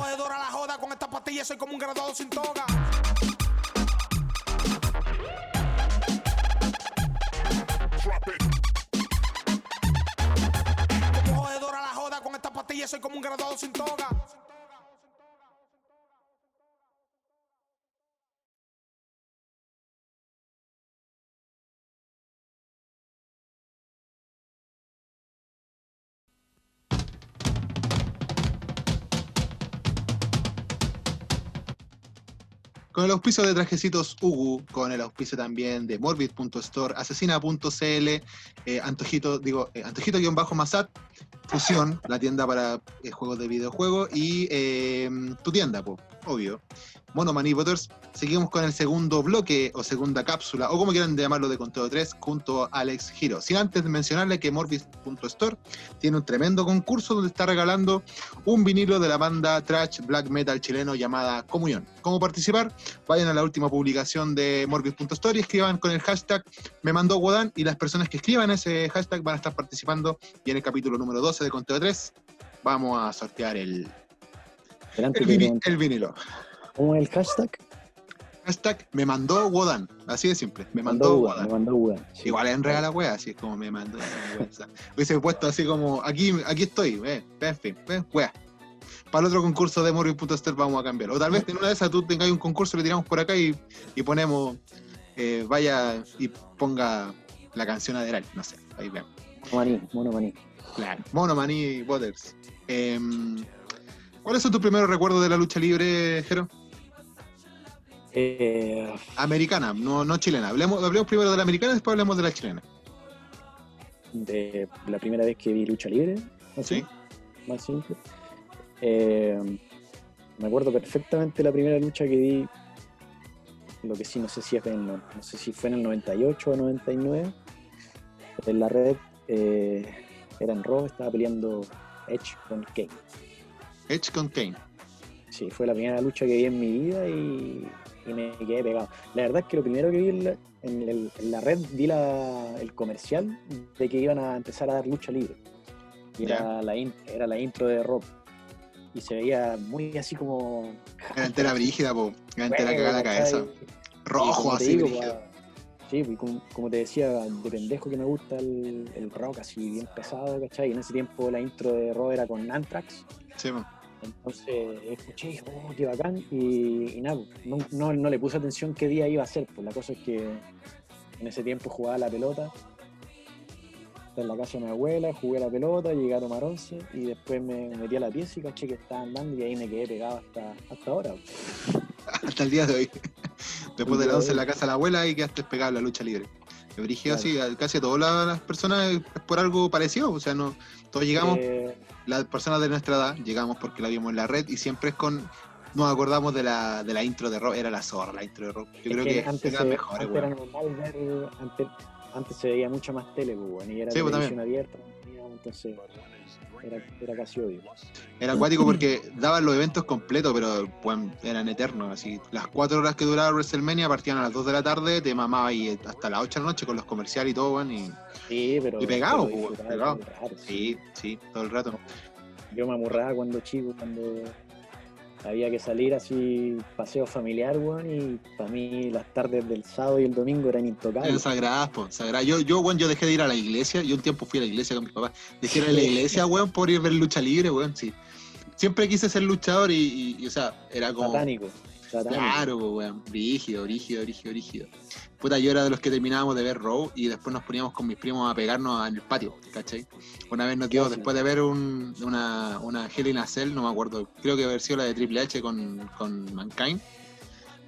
Jodedora la joda con esta pastilla, soy como un graduado sin toga. Como jodedora la joda con esta pastilla, soy como un graduado sin toga. Con el auspicio de Trajecitos Ugu, con el auspicio también de Morbid.store, Asesina.cl, eh, Antojito, digo, eh, Antojito-Masat, Fusión, la tienda para eh, juegos de videojuegos, y eh, tu tienda, po, obvio. Monomaní Voters. Seguimos con el segundo bloque o segunda cápsula, o como quieran llamarlo, de Conteo 3, junto a Alex Giro. Sin antes mencionarle que Morbid.store tiene un tremendo concurso donde está regalando un vinilo de la banda trash black metal chileno llamada Comunión. ¿Cómo participar? Vayan a la última publicación de Morbid.store y escriban con el hashtag me mandó Wodan y las personas que escriban ese hashtag van a estar participando y en el capítulo número 12 de Conteo 3 vamos a sortear el, Delante el, vinilo. ¿Cómo es el hashtag? Hashtag me mandó Wodan, así de simple, me mandó Wodan. Me mandó. Sí. Igual en regala wea, así es como me mandó (laughs) Hubiese puesto así como, aquí, aquí estoy, eh, en fin, eh, wea. Para el otro concurso de Morbid.ster vamos a cambiar. O tal vez en una de esas tú tengáis un concurso, le tiramos por acá y, y ponemos, eh, vaya y ponga la canción Aderal, no sé, ahí veamos. Monomaní, monomaní. Claro. Mono Maní Waters. Em, ¿Cuáles son tus primeros recuerdos de la lucha libre, Jero? Eh, Americana, no, no chilena. Hablemos, hablemos primero de la americana, después hablemos de la chilena. de la primera vez que vi lucha libre, así, Sí. más simple. Eh, me acuerdo perfectamente la primera lucha que vi, lo que sí no sé si es en, no sé si fue en el 98 o 99, en la red, eh, era en Raw, estaba peleando Edge con Kane. Edge con Kane. Sí, fue la primera lucha que vi en mi vida y, y me quedé pegado. La verdad es que lo primero que vi en la, en el- en la red, vi la- el comercial de que iban a empezar a dar lucha libre. Y era, la, in- era la intro de Rob. Y se veía muy así como... Era entera brígida, po. Era entera cagada la cabeza. Rojo, así, digo, brígido. Sí, pues, como, como te decía, de pendejo que me gusta el, el rock así bien pesado, ¿cachai? Y en ese tiempo la intro de Rob era con Anthrax. Sí, po. Entonces escuché y dije, oh, qué bacán. Y, y nada, pues, no, no, no le puse atención qué día iba a ser. Pues la cosa es que en ese tiempo jugaba la pelota. En la casa de mi abuela, jugué la pelota, llegué a tomar once y después me metí a la pieza y caché que estaba andando y ahí me quedé pegado hasta, hasta ahora. pues. (laughs) Hasta el día de hoy. (laughs) Después de día la de 11 en la casa de la abuela y quedaste pegado en la lucha libre. Me brígido Claro. así, a- casi a todas las- las personas es por algo parecido. O sea, no todos llegamos, Eh, las personas de nuestra edad, llegamos porque la vimos en la red y siempre es con. Nos acordamos de la, de la intro de rock, era la zorra la intro de rock. Yo es creo que, antes, era se- mejor, antes era normal ver, antes, antes se veía mucha más tele, pues, bueno, y era Sí, pues, televisión abierta, entonces era, era casi obvio. Era acuático porque daban los eventos completos, pero eran eternos. Así, las cuatro horas que duraba WrestleMania partían a las 2 de la tarde, te mamaba ahí hasta las 8 de la noche con los comerciales y todo, y Sí, pero. Y pegado, pero pues, sí, sí, todo el rato. Yo me amurraba cuando chico, cuando había que salir así, paseo familiar, weón, y para mí las tardes del sábado y el domingo eran intocables. sagradas, po, sagradas. Yo, yo, weón, yo dejé de ir a la iglesia, yo un tiempo fui a la iglesia con mis papás, dejé de ir a la iglesia, weón, por ir a ver lucha libre, weón, sí. Siempre quise ser luchador y, y- y, o sea, era como... Satánico. Claro, weón, rígido, rígido, rígido, rígido. Puta, yo era de los que terminábamos de ver Raw y después nos poníamos con mis primos a pegarnos en el patio, ¿cachai? Una vez nos dio, después de ver un, una, una Hell in a Cell, no me acuerdo, creo que haber sido la de Triple H con, con Mankind,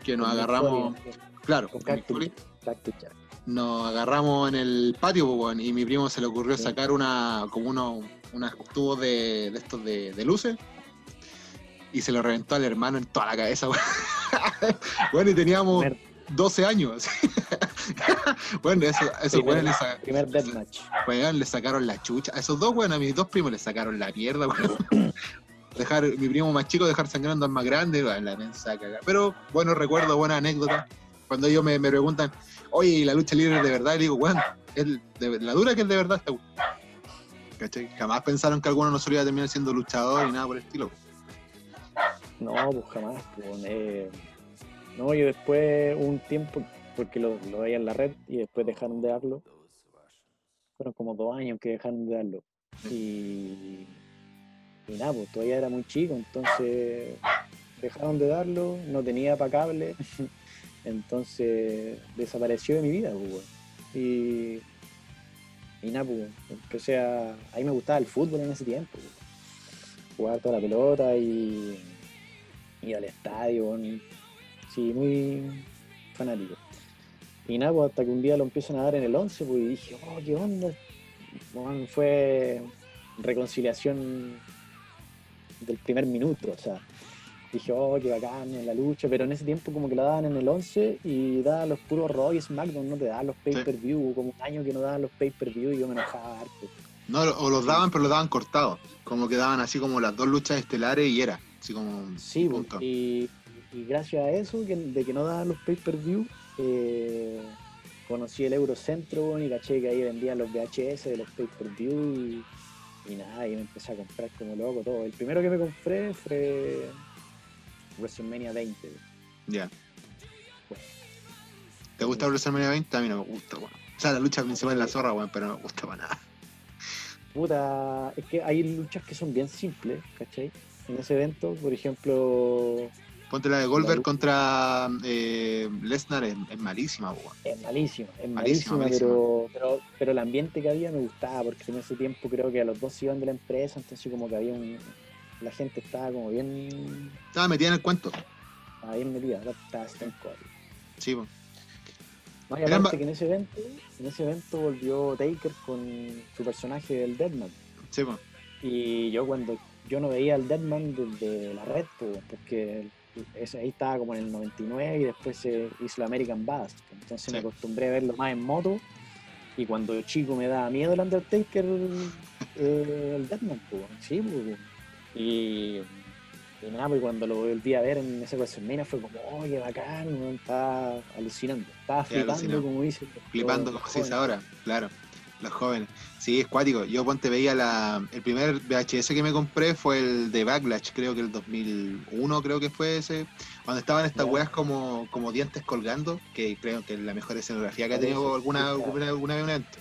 que nos Con agarramos, Victoria, claro, Con Cactus, Cactus nos agarramos en el patio, weón, y mi primo se le ocurrió Sí. sacar una, como unos, unos tubos de, de estos de, de luces y se lo reventó al hermano en toda la cabeza, (laughs) bueno, y teníamos Primer, 12 años. (laughs) bueno, eso, esos Primer- weones le, sa- primer deathmatch. weón, le sacaron la chucha. A esos dos, weón, a mis dos primos le sacaron la mierda, weón. (clears throat) Dejar, mi primo más chico dejar sangrando al más grande, la mensa. Pero bueno, recuerdo, buena anécdota. Cuando ellos me, me preguntan, oye, ¿y la lucha libre es de verdad? Y digo, weón, es de- la dura que es de verdad. ¿cachai? Jamás pensaron que alguno no solo iba a terminar siendo luchador y nada por el estilo. No, pues jamás. Pues, eh, no, yo después un tiempo, porque lo, lo veía en la red y después dejaron de darlo. Fueron como dos años que dejaron de darlo. Y, y nada, pues todavía era muy chico, entonces dejaron de darlo, no tenía para cable, (laughs) entonces desapareció de mi vida, pues. Y, y nada, pues empecé a. Ahí me gustaba el fútbol en ese tiempo, weón. jugar toda la pelota y ir al estadio, sí, muy fanático. Y nada, pues hasta que un día lo empiezan a dar en el 11, pues y dije, oh, qué onda. Fue reconciliación del primer minuto, o sea, dije, oh, qué bacán en la lucha, pero en ese tiempo como que la daban en el 11 y daban los puros Raw y SmackDown, no te daban los pay-per-view, como un año que no daban los pay-per-view y yo me enojaba harto. No, o los daban, pero los daban cortados. Como que daban así como las dos luchas estelares y era. Así como. Sí, y, y gracias a eso, que, de que no daban los pay-per-view, eh, conocí el Eurocentro y caché que ahí vendían los VHS de los pay-per-view y, y nada, y me empecé a comprar como loco todo. El primero que me compré fue WrestleMania 20. weón. Ya. Bueno, ¿Te gusta WrestleMania 20? A mí no me gusta, weón. O sea, la lucha principal es la zorra, weón, pero no me gusta para nada. Puta, es que hay luchas que son bien simples, ¿cachai? En ese evento, por ejemplo, Ponte la de Goldberg contra eh, Lesnar, es, es malísima, weón. Es malísima, es Malísima, malísima, Pero, pero, pero el ambiente que había me gustaba, porque en ese tiempo creo que a los dos se iban de la empresa, entonces como que había un... La gente estaba como bien, Estaba metida en el cuento. estaba bien metida, estaba Cold. Sí, weón. No, y aparte que en ese evento, en ese evento volvió Taker con su personaje del Deadman. Sí, weón. Y yo cuando yo no veía al Deadman desde la red, porque ese- ahí estaba como en el 99 y después se hizo la American Bass. Entonces Sí. me acostumbré a verlo más en moto. Y cuando chico me daba miedo el Undertaker, eh, el Deadman, pues, sí, pues. Y, y nada, pues cuando lo volví a ver en ese WrestleMania fue como, oh, qué bacán, estaba alucinando. Estaba flipando, como dicen. los- Flipando, como se dice ahora, claro. Los jóvenes. Sí, es cuático. Yo ponte veía la. El primer VHS que me compré fue el de Backlash, creo que el 2001, creo que fue ese. Cuando estaban estas Ya. weas como, como dientes colgando, que creo que es la mejor escenografía que ha tenido alguna, alguna, alguna vez un evento.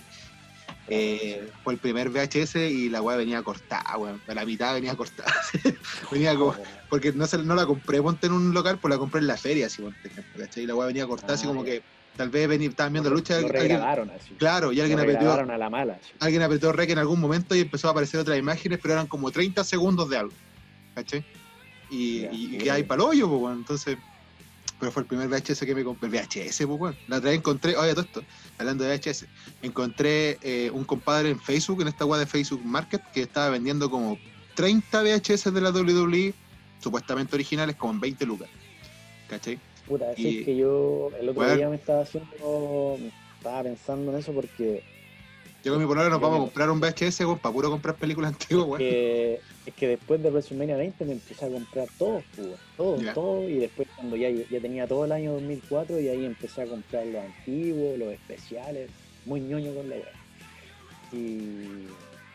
Eh, fue el primer VHS y la wea venía cortada, weón. La mitad venía cortada. (laughs) venía como. Porque no, se, no la compré, ponte en un local, pues la compré en la feria, así, por ejemplo, ¿cachai? Y la wea venía cortada, así Ah, como que tal vez vení- estaban viendo Lo- lucha. Lo alguien- así. claro, y alguien Lo apretó, a la mala. así. alguien apretó rec en algún momento y empezó a aparecer otras imágenes, pero eran como 30 segundos de algo. ¿Cachai? Y, Ya, y, y bien. que hay para hoyo, pues. Entonces, pero fue el primer VHS que me compré. El VHS, pues, weón. La otra vez encontré, oye, todo esto, hablando de VHS, encontré eh, un compadre en Facebook, en esta web de Facebook Market, que estaba vendiendo como 30 VHS de la WWE, supuestamente originales, como en 20 lucas. ¿Cachai? Puta, decir Y- que yo el otro Weón. día me estaba haciendo, estaba pensando en eso porque Yo con mi pololo nos vamos a me- comprar un VHS, weón, para puro comprar películas antiguas, weón. es que después de WrestleMania 20 me empecé a comprar todos, pues, weón, todos, Ya. todos, y después cuando ya, ya tenía todo el año 2004 y ahí empecé a comprar los antiguos, los especiales, muy ñoño con la idea. Y,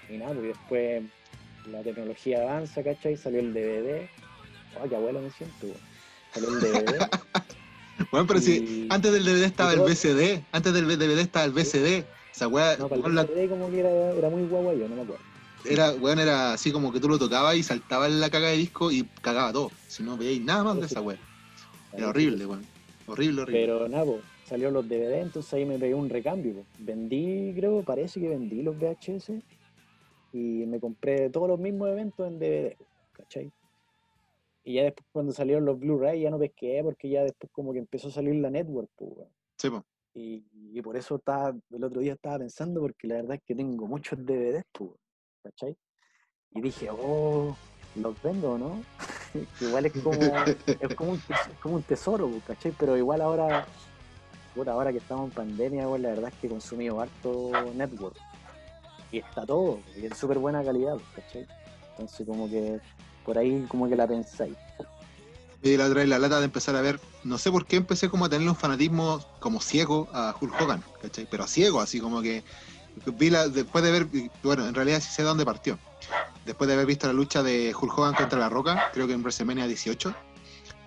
y nada, porque después la tecnología avanza, ¿cachai? Salió el DVD. Ay, qué abuelo me siento, weón. Salió el DVD. Bueno, pero si y- antes del DVD estaba el VCD, antes del DVD estaba el VCD. Esa weá, No, el la- DVD como que era, era muy guaguayo, no me acuerdo. era, weón, era así como que tú lo tocabas y saltaba en la caga de disco y cagaba todo. Si no veíais nada más de esa weá. Era horrible, weón. Horrible, horrible. Pero nada, po, salió los DVD, entonces ahí me pegué un recambio. po. Vendí, creo, parece que vendí los VHS y me compré todos los mismos eventos en DVD, po, ¿cachai? Y ya después cuando salieron los Blu-ray ya no pesqué porque ya después como que empezó a salir la network. Sí, po. Y, y por eso estaba, el otro día estaba pensando porque la verdad es que tengo muchos DVDs, ¿cachai? Y dije, oh, los vendo, o ¿no? (laughs) igual es como, es como un, tes- es como un tesoro, po, ¿cachai? Pero igual ahora, ahora que estamos en pandemia, igual la verdad es que he consumido harto network. Y está todo, y en súper buena calidad, ¿cachai? Entonces como que por ahí como que la pensáis. Y la otra vez la lata de empezar a ver, no sé por qué empecé como a tener un fanatismo como ciego a Hulk Hogan, ¿cachai? Pero ciego, así como que vi la, después de ver, bueno, en realidad sí sé dónde partió. Después de haber visto la lucha de Hulk Hogan contra La Roca, creo que en WrestleMania 18,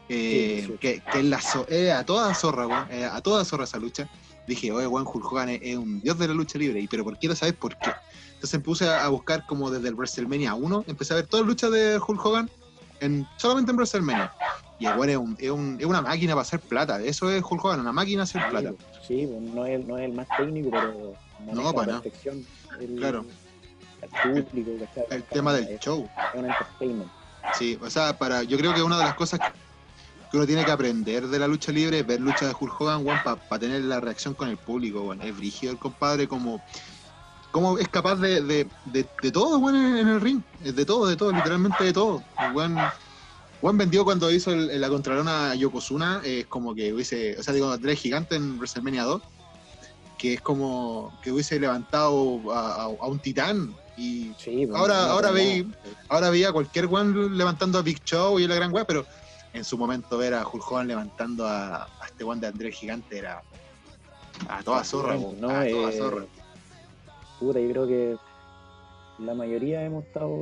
eh, Sí, 18. que, que la eh, a toda zorra, weón, eh, a toda zorra esa lucha. Dije, oye, weón, Hulk Hogan es, es un dios de la lucha libre, y pero ¿por quiero saber por qué? Entonces me puse a buscar como desde el WrestleMania 1, empecé a ver todas las luchas de Hulk Hogan en, solamente en WrestleMania. Y weón es, un- es un- es una máquina para hacer plata, eso es Hulk Hogan, una máquina para hacer plata. Sí, no es, no es el más técnico, pero No, para nada. perfección el, Claro. el público. El tema del Es- show. Es un entertainment. Sí, o sea, para, yo creo que una de las cosas que uno tiene que aprender de la lucha libre es ver lucha de Hulk Hogan, para tener la reacción con el público, weón. Es brígido el compadre, como, como es capaz de, de, de, de todo, weón, en, en el ring. De todo, de todo, literalmente de todo. Weón, weón vendió cuando hizo el- la contralona a Yokozuna, es como que hubiese, o sea, digo, Andrés Gigante en WrestleMania 2, que es como que hubiese levantado a, a- a un titán y Sí, pues, Ahora- no, ahora no, veí- no. Ahora veía a cualquier weón levantando a Big Show y la gran weá, pero en su momento ver a Hulk Hogan levantando a, a este weón de Andrés Gigante era a toda zorra, no, a toda eh, zorra. Puta, yo creo que la mayoría hemos estado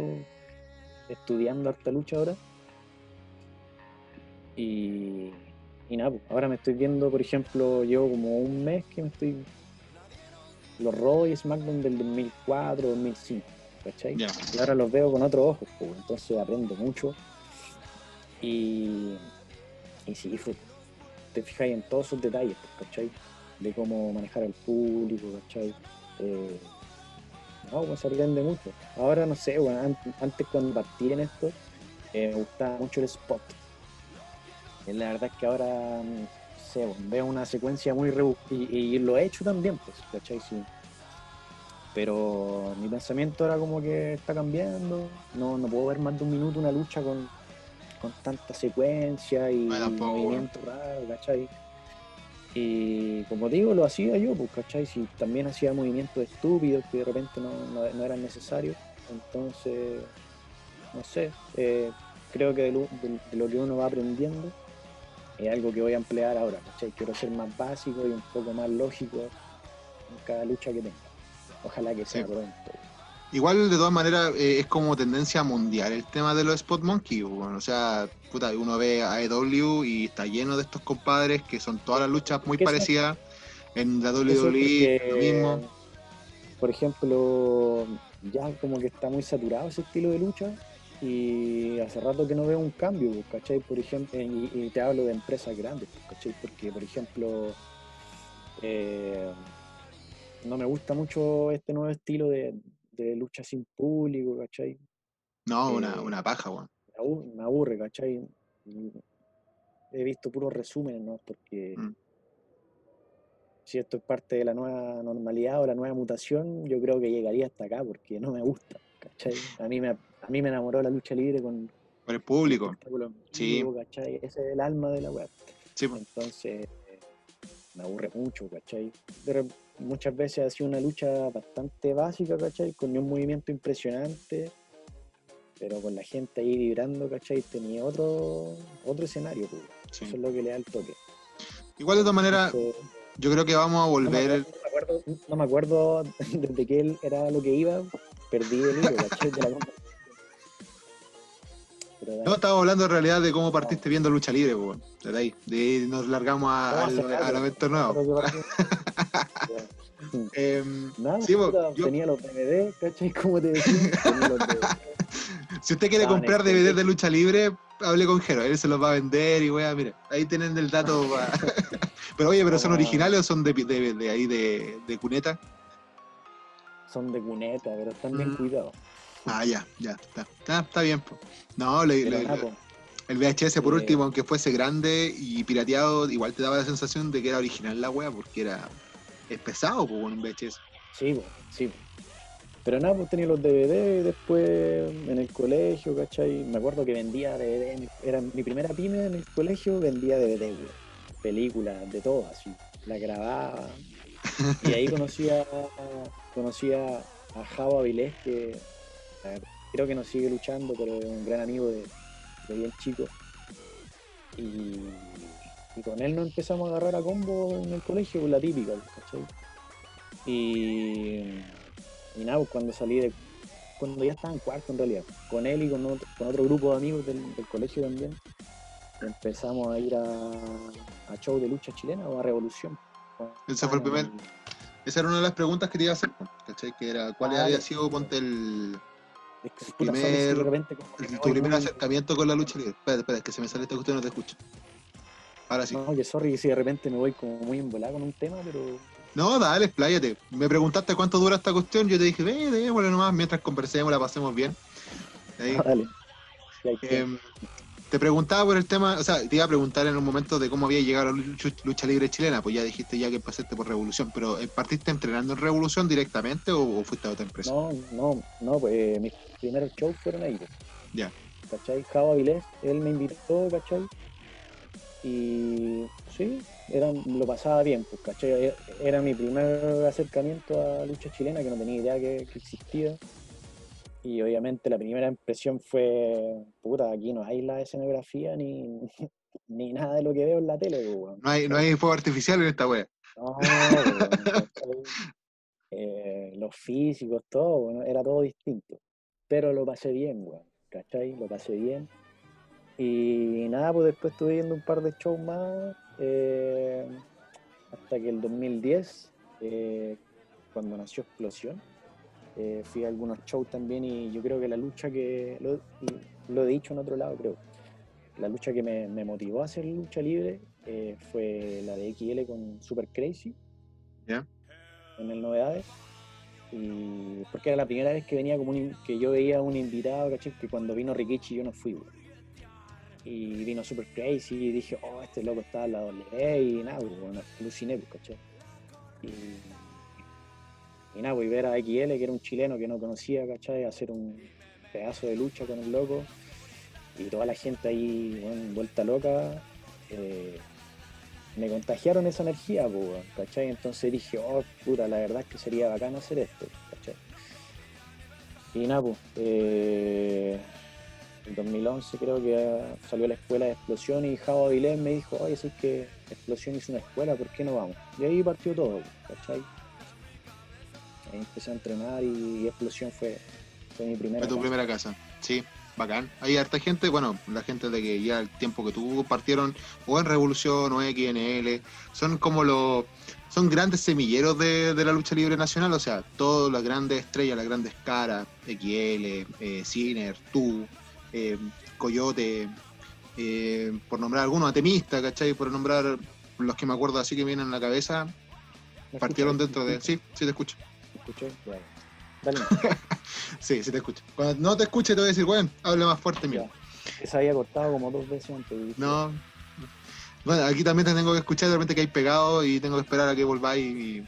estudiando harta lucha ahora. Y, y nada, pues, ahora me estoy viendo, por ejemplo, llevo como un mes que me estoy. Los Raw y SmackDown del 2004, 2005, ¿cachai? Y ahora los veo con otros ojos, pues, entonces aprendo mucho. Y, y sí, fue- te fijáis en todos esos detalles, pues, ¿cachai? De cómo manejar al público, ¿cachai? Eh, no, pues se aprende mucho. Ahora no sé, bueno, an- antes cuando partí en esto, eh, me gustaba mucho el spot. Y la verdad es que ahora, mm, no sé, bueno, veo una secuencia muy rebuscada y, y lo he hecho también, pues, ¿cachai? Sí. Pero mi pensamiento era como que está cambiando. No, no puedo ver más de un minuto una lucha con, con tanta secuencia y movimiento raro, ¿cachai? Y como digo, lo hacía yo, pues, ¿cachai? Si también hacía movimientos estúpidos que de repente no, no- no eran necesarios. Entonces, no sé, eh, creo que de lo, de- de lo que uno va aprendiendo es algo que voy a emplear ahora, ¿cachai? Quiero ser más básico y un poco más lógico en cada lucha que tenga. Ojalá que sea Sí. pronto. Igual de todas maneras eh, es como tendencia mundial el tema de los Spot Monkey, weón. o sea, puta, uno ve a EW y está lleno de estos compadres que son todas las luchas muy parecidas en la WWE, lo mismo. Por ejemplo, ya como que está muy saturado ese estilo de lucha y hace rato que no veo un cambio, pues, ¿cachai? Por ejemplo, y, y te hablo de empresas grandes, pues, ¿cachai? Porque, por ejemplo, eh, no me gusta mucho este nuevo estilo de, de lucha sin público, ¿cachai? No, una, eh, una paja, weón. me abu- me aburre, ¿cachai? He visto puros resúmenes, ¿no? Porque Mm. si esto es parte de la nueva normalidad o la nueva mutación, yo creo que llegaría hasta acá porque no me gusta, ¿cachai? A mí me, a mí me enamoró la lucha libre con Por el público. Sí. ¿cachai? Ese es el alma de la web. Sí. Entonces, me aburre mucho, ¿cachai? Pero muchas veces ha sido una lucha bastante básica, ¿cachai? Con un movimiento impresionante, pero con la gente ahí vibrando, ¿cachai? Tenía otro, otro escenario, pues. sí. Eso es lo que le da el toque. Igual de todas maneras, yo creo que vamos a volver. no me acuerdo- no me acuerdo (laughs) desde que él era lo que iba, perdí el hilo, ¿cachai? De la. No, estábamos hablando en realidad de cómo partiste viendo lucha libre, pues, weón. Desde ahí. De ahí nos largamos a, al, al evento nuevo. (laughs) Creo que partió. Ya. Nada, sí, puta, yo- tenía los DVD, ¿cachai? Como te decía, (laughs) tenía los DVD. si usted quiere comprar DVD de lucha libre, hable con Jero, él se los va a vender y weá, mire, ahí tienen el dato. (laughs) (laughs) pero oye, ¿pero son Ah. originales o son de, de, de ahí de, de cuneta? Son de cuneta, pero están bien Mm. cuidados. Ah, ya, ya, está, está, está bien. po. No, le- Pero le- nada, le- po, el VHS por Eh. último, aunque fuese grande y pirateado, igual te daba la sensación de que era original la wea, porque era es pesado pues, un VHS. Sí, sí. Pero nada, pues tenía los DVD, después en el colegio, ¿cachai? Me acuerdo que vendía DVD, era mi primera pyme en el colegio, vendía DVD, güey. Películas, de todo, así. La grababa. Y ahí conocí a, conocí a, Javo Avilés, que creo que no sigue luchando, pero es un gran amigo de, de bien chico. Y, y con él nos empezamos a agarrar a combo en el colegio, la típica, ¿cachai? Y, y nada, pues, cuando salí de. Cuando ya estaba en cuarto, en realidad, con él y con otro, con otro grupo de amigos del, del colegio también, empezamos a ir a, a show de lucha chilena o a Revolución. Ese fue el primer- Esa era una de las preguntas que te iba a hacer, ¿cachai? Que era, ¿cuál Ah, había sido, ponte, el, Es que, de primer- repente el- tu primer acercamiento con la lucha libre? Espera, espera, es que se me sale esta cuestión no te escucho. Ahora sí. No, que sorry si de repente me voy como muy embolado con un tema, pero No, dale, expláyate. Me preguntaste cuánto dura esta cuestión, yo te dije, ve, démosle nomás, mientras conversemos, la pasemos bien. Ahí, dale. Hay que- em, te preguntaba por el tema, o sea, te iba a preguntar en un momento de cómo había llegado a la lucha, libre chilena, pues ya dijiste ya que pasaste por Revolución, pero eh, ¿partiste entrenando en Revolución directamente o, o fuiste a otra empresa? No, no, no, pues eh, mis primeros shows fueron ahí. pues. Ya. ¿Cachai? Javo Avilés, él me invitó, ¿cachai? Y sí, era, lo pasaba bien, pues, ¿cachai? Era- Era mi primer acercamiento a lucha chilena, que no tenía idea que, que existía. Y obviamente la primera impresión fue, puta, aquí no hay la escenografía ni, (laughs) ni nada de lo que veo en la tele, pues, weón. No hay, no hay fuego artificial en esta wea. No. Eh, los físicos, todo, bueno, era todo distinto. Pero lo pasé bien, weón, ¿cachai? Lo pasé bien. Y nada, pues después estuve viendo un par de shows más, eh, hasta que el 2010, eh, cuando nació Explosión, eh, fui a algunos shows también y yo creo que la lucha que, lo, lo he dicho en otro lado, creo, la lucha que me, me motivó a hacer lucha libre fue la de XL con Super Crazy. Ya. En el Novedades. Y porque era la primera vez que venía como un, que yo veía a un invitado, ¿cachai? Que cuando vino Rikichi yo no fui. Y vino Super Crazy y dije, oh, este loco estaba en la W y nada, pues, bueno, aluciné, pues, ¿cachai? Y, y nada, pues y ver a XL, que era un chileno que no conocía, ¿cachai? Hacer un pedazo de lucha con el loco y toda la gente ahí, bueno, vuelta loca, eh, me contagiaron esa energía, pues, ¿cachai? Entonces dije, oh, puta, la verdad es que sería bacán hacer esto, ¿cachai? Y nada, pues, eh, 2011 creo que ah, salió la escuela de explosión y Javo Avilés me dijo, oye, si es que explosión hizo una escuela, ¿por qué no vamos? Y ahí partió todo, ¿cachai? Ahí empecé a entrenar y, explosión fue, fue mi primera. Fue tu casa. primera casa. Sí, bacán. Hay harta gente, bueno, la gente de que ya el tiempo que tuvo partieron o en Revolución o XNL, son como los, son grandes semilleros de, de la lucha libre nacional, o sea, todas las grandes estrellas, las grandes caras, XL, eh, Ciner, tú, eh, Coyote, eh, por nombrar algunos, Atemista, ¿cachai? Por nombrar los que me acuerdo así que vienen a la cabeza, ¿Me partieron dentro de... ¿Me Sí, sí te escucho. escuchas? Bueno. Dale. (laughs) Sí, sí te escucho. Cuando no te escuche te voy a decir, bueno, habla más fuerte, mío. Ya. Se había cortado como dos veces antes. No. Bueno, aquí también te tengo que escuchar de repente que hay pegado y tengo que esperar a que volváis y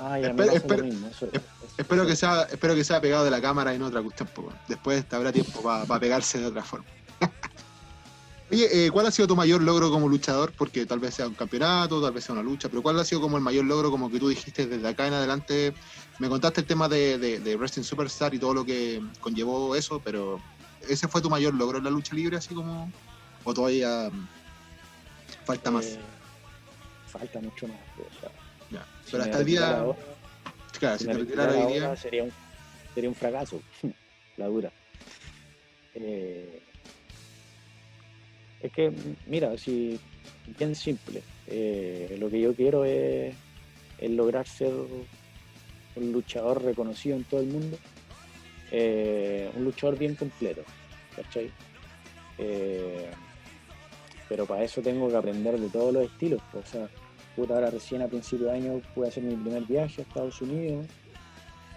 Espero- me pasa espero- lo mismo. Eso, esp- eso- espero que sea, espero que sea pegado de la cámara y no otra cuestión, después habrá tiempo para pegarse de otra forma. (laughs) Oye, eh, ¿cuál ha sido tu mayor logro como luchador? Porque tal vez sea un campeonato, tal vez sea una lucha, pero ¿cuál ha sido como el mayor logro como que tú dijiste desde acá en adelante? Me contaste el tema de, de, de Wrestling Superstar y todo lo que conllevó eso, pero ¿ese fue tu mayor logro en la lucha libre así como? ¿O todavía mm, falta más? eh, falta mucho más. pues, si Pero hasta el día, ahora- claro, si si me te retirara hoy día, sería un, sería un fracaso. (laughs) la dura. Eh, es que, mira, si bien simple. eh, lo que yo quiero es, es lograr ser un luchador reconocido en todo el mundo. eh, un luchador bien completo. ¿Cachai? Pero para eso tengo que aprender de todos los estilos. O sea, puta, ahora recién a principio de año pude hacer mi primer viaje a Estados Unidos,